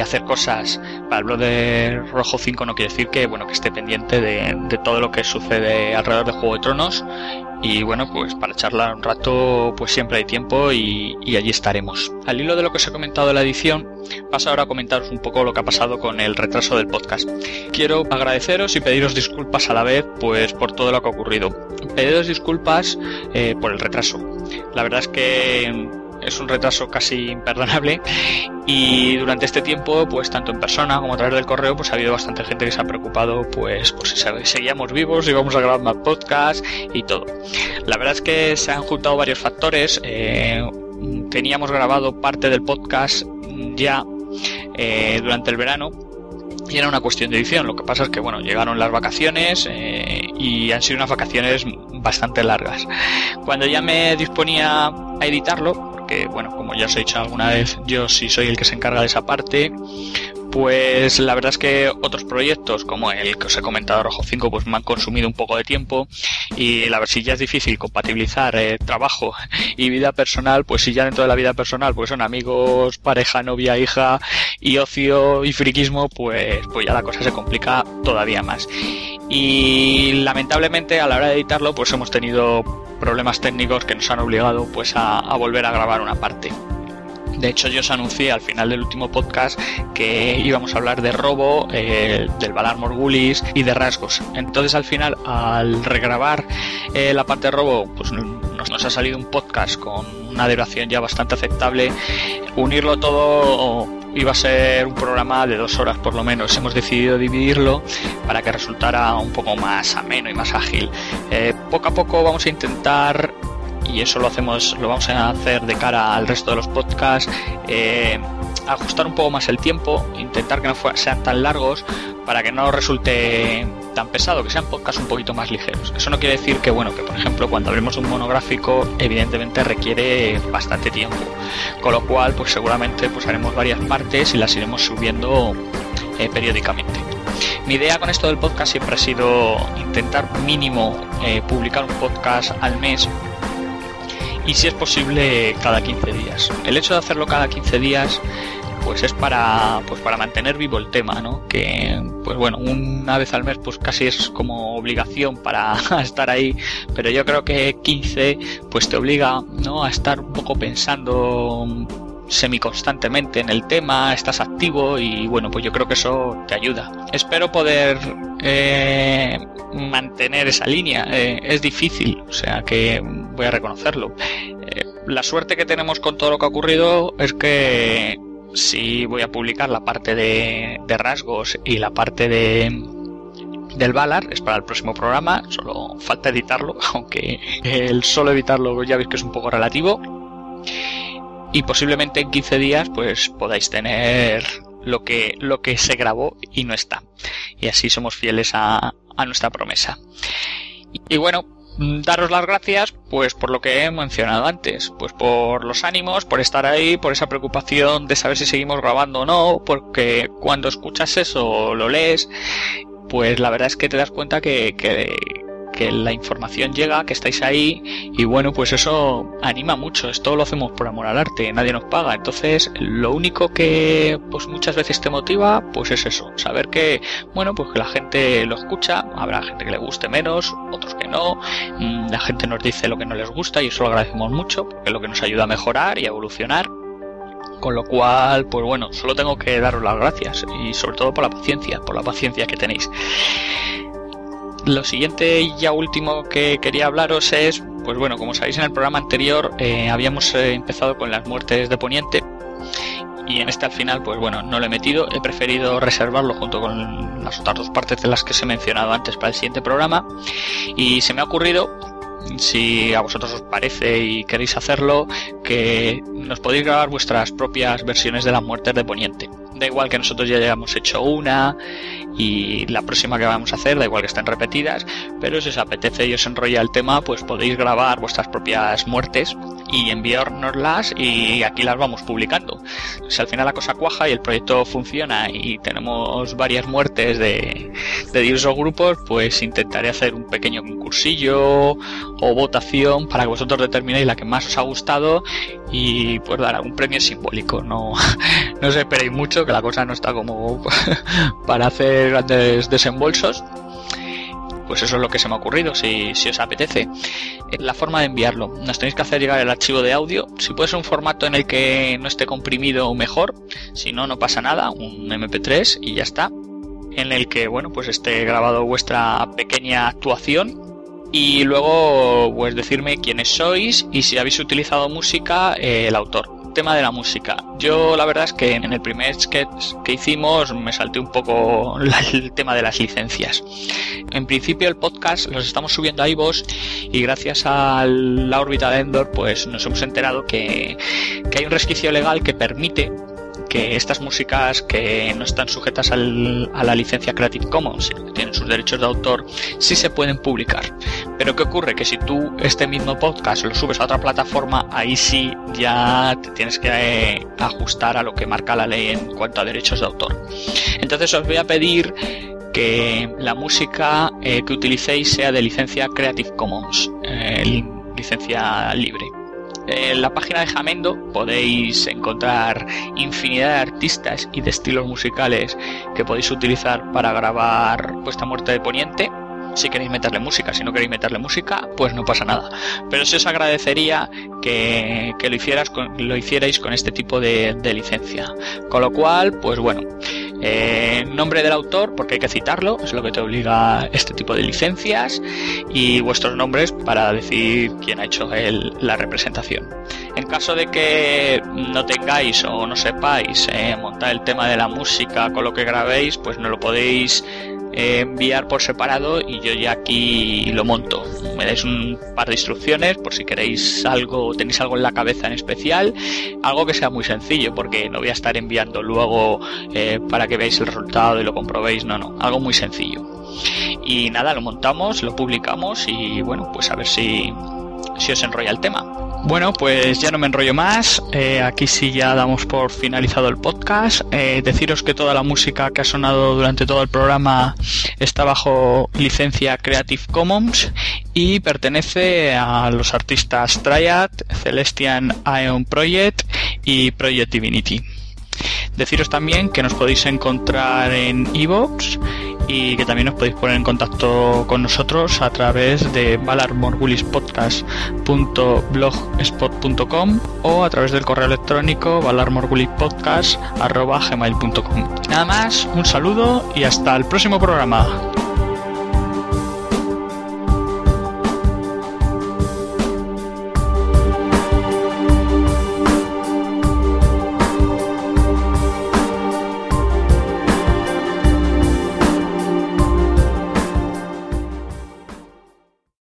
hacer cosas. Para el blog de Rojo 5 no quiere decir que bueno que esté pendiente de, de, todo lo que sucede alrededor de Juego de Tronos. Y bueno pues para charlar un rato pues siempre hay tiempo y, y allí estaremos. Al hilo de lo que os he comentado de la edición paso ahora a comentaros un poco lo que ha pasado con el retraso del podcast. Quiero agradeceros y pediros disculpas a la vez pues por todo lo que ha ocurrido. Pediros disculpas eh, por el retraso. La verdad es que es un retraso casi imperdonable y durante este tiempo pues tanto en persona como a través del correo pues ha habido bastante gente que se ha preocupado pues pues si seguíamos vivos y vamos a grabar más podcast y todo la verdad es que se han juntado varios factores eh, teníamos grabado parte del podcast ya eh, durante el verano y era una cuestión de edición. Lo que pasa es que, bueno, llegaron las vacaciones eh, y han sido unas vacaciones bastante largas. Cuando ya me disponía a editarlo, que bueno, como ya os he dicho alguna vez, yo sí soy el que se encarga de esa parte, Pues la verdad es que otros proyectos, como el que os he comentado Rojo 5, pues me han consumido un poco de tiempo y la verdad si ya es difícil compatibilizar eh, trabajo y vida personal, pues si ya dentro de la vida personal pues son amigos, pareja, novia, hija y ocio y friquismo, pues, pues ya la cosa se complica todavía más. Y lamentablemente a la hora de editarlo pues hemos tenido problemas técnicos que nos han obligado pues a, volver a grabar una parte. De hecho, yo os anuncié al final del último podcast que íbamos a hablar de robo, eh, del Valar Morgulis y de rasgos. Entonces, al final, al regrabar eh, la parte de robo, pues nos, nos ha salido un podcast con una duración ya bastante aceptable. Unirlo todo iba a ser un programa de dos horas por lo menos. Hemos decidido dividirlo para que resultara un poco más ameno y más ágil. Eh, poco a poco vamos a intentar y eso lo hacemos, lo vamos a hacer de cara al resto de los podcasts, eh, ajustar un poco más el tiempo, intentar que no sean tan largos para que no resulte tan pesado, que sean podcasts un poquito más ligeros. Eso no quiere decir que, bueno, que por ejemplo cuando abrimos un monográfico, evidentemente requiere bastante tiempo, con lo cual, pues seguramente pues haremos varias partes y las iremos subiendo eh, periódicamente. Mi idea con esto del podcast siempre ha sido intentar mínimo eh, publicar un podcast al mes y si es posible cada 15 días. El hecho de hacerlo cada 15 días pues es para pues para mantener vivo el tema, ¿no? Que pues bueno, una vez al mes pues casi es como obligación para estar ahí, pero yo creo que 15 pues te obliga, ¿no? a estar un poco pensando semiconstantemente en el tema, estás activo y bueno, pues yo creo que eso te ayuda. Espero poder eh, mantener esa línea. Eh, es difícil, o sea que voy a reconocerlo. Eh, la suerte que tenemos con todo lo que ha ocurrido es que si voy a publicar la parte de, rasgos y la parte de del Valar es para el próximo programa, solo falta editarlo, aunque el solo editarlo ya veis que es un poco relativo y posiblemente en 15 días pues podáis tener lo que, lo que se grabó y no está. Y así somos fieles a, a nuestra promesa. Y, bueno, daros las gracias pues por lo que he mencionado antes, pues por los ánimos, por estar ahí, por esa preocupación de saber si seguimos grabando o no, porque cuando escuchas eso lo lees, pues la verdad es que te das cuenta que, que, que la información llega, que estáis ahí y bueno, pues eso anima mucho. Esto lo hacemos por amor al arte, nadie nos paga. Entonces, lo único que pues muchas veces te motiva, pues es eso, saber que bueno, pues que la gente lo escucha, habrá gente que le guste menos, otros que no. Mm, la gente nos dice lo que no les gusta y eso lo agradecemos mucho porque es lo que nos ayuda a mejorar y a evolucionar. Con lo cual, pues bueno, solo tengo que daros las gracias y sobre todo por la paciencia, por la paciencia que tenéis. Lo siguiente y ya último que quería hablaros es, pues bueno, como sabéis en el programa anterior eh, habíamos eh, empezado con las muertes de Poniente y en este al final, pues bueno, no lo he metido, he preferido reservarlo junto con las otras dos partes de las que os he mencionado antes para el siguiente programa y se me ha ocurrido si a vosotros os parece y queréis hacerlo, que nos podéis grabar vuestras propias versiones de las muertes de Poniente. Da igual que nosotros ya hayamos hecho una y la próxima que vamos a hacer, da igual que estén repetidas, pero si os apetece y os enrolla el tema, pues podéis grabar vuestras propias muertes y enviárnoslas y aquí las vamos publicando. Si al final la cosa cuaja y el proyecto funciona y tenemos varias muertes de, de diversos grupos, pues intentaré hacer un pequeño concursillo o votación para que vosotros determinéis la que más os ha gustado y pues dar algún premio simbólico. No, no os esperéis mucho, que la cosa no está como para hacer grandes desembolsos pues eso es lo que se me ha ocurrido, si, si, os apetece. La forma de enviarlo, nos tenéis que hacer llegar el archivo de audio, si puede ser un formato en el que no esté comprimido mejor, si no, no pasa nada, un MP3 y ya está, en el que, bueno, pues esté grabado vuestra pequeña actuación. Y luego pues decirme quiénes sois y si habéis utilizado música eh, el autor tema de la música. Yo la verdad es que en el primer sketch que hicimos me salté un poco el tema de las licencias. En principio el podcast los estamos subiendo a iVoox y gracias a la órbita de Endor pues nos hemos enterado que, que hay un resquicio legal que permite que estas músicas que no están sujetas al- a la licencia Creative Commons, sino que tienen sus derechos de autor, sí se pueden publicar. Pero ¿qué ocurre? Que si tú este mismo podcast lo subes a otra plataforma, ahí sí ya te tienes que eh, ajustar a lo que marca la ley en cuanto a derechos de autor. Entonces os voy a pedir que la música eh, que utilicéis sea de licencia Creative Commons, eh, li- licencia libre. En la página de Jamendo podéis encontrar infinidad de artistas y de estilos musicales que podéis utilizar para grabar Puesta Muerte de Poniente. Si queréis meterle música, si no queréis meterle música, pues no pasa nada. Pero sí os agradecería que, lo, hicierais con este tipo de licencia. Con lo cual, pues bueno, eh, nombre del autor, porque hay que citarlo, es lo que te obliga este tipo de licencias, y vuestros nombres para decir quién ha hecho el- la representación. En caso de que no tengáis o no sepáis eh, montar el tema de la música con lo que grabéis, pues no lo podéis enviar por separado y yo ya aquí lo monto. Me dais un par de instrucciones por si queréis algo, tenéis algo en la cabeza en especial, algo que sea muy sencillo, porque no voy a estar enviando luego eh, para que veáis el resultado y lo comprobéis, no, no, algo muy sencillo. Y nada, lo montamos, lo publicamos y bueno, pues a ver si, si os enrolla el tema. Bueno, pues ya no me enrollo más. eh, aquí sí ya damos por finalizado el podcast. Eh, deciros que toda la música que ha sonado durante todo el programa está bajo licencia Creative Commons y pertenece a los artistas Triad, Celestian Aeon Project y Project Divinity. Deciros también que nos podéis encontrar en iVoox y que también os podéis poner en contacto con nosotros a través de valarmorgulispodcast.blogspot.com o a través del correo electrónico valarmorgulispodcast.gmail.com Nada más, un saludo y hasta el próximo programa.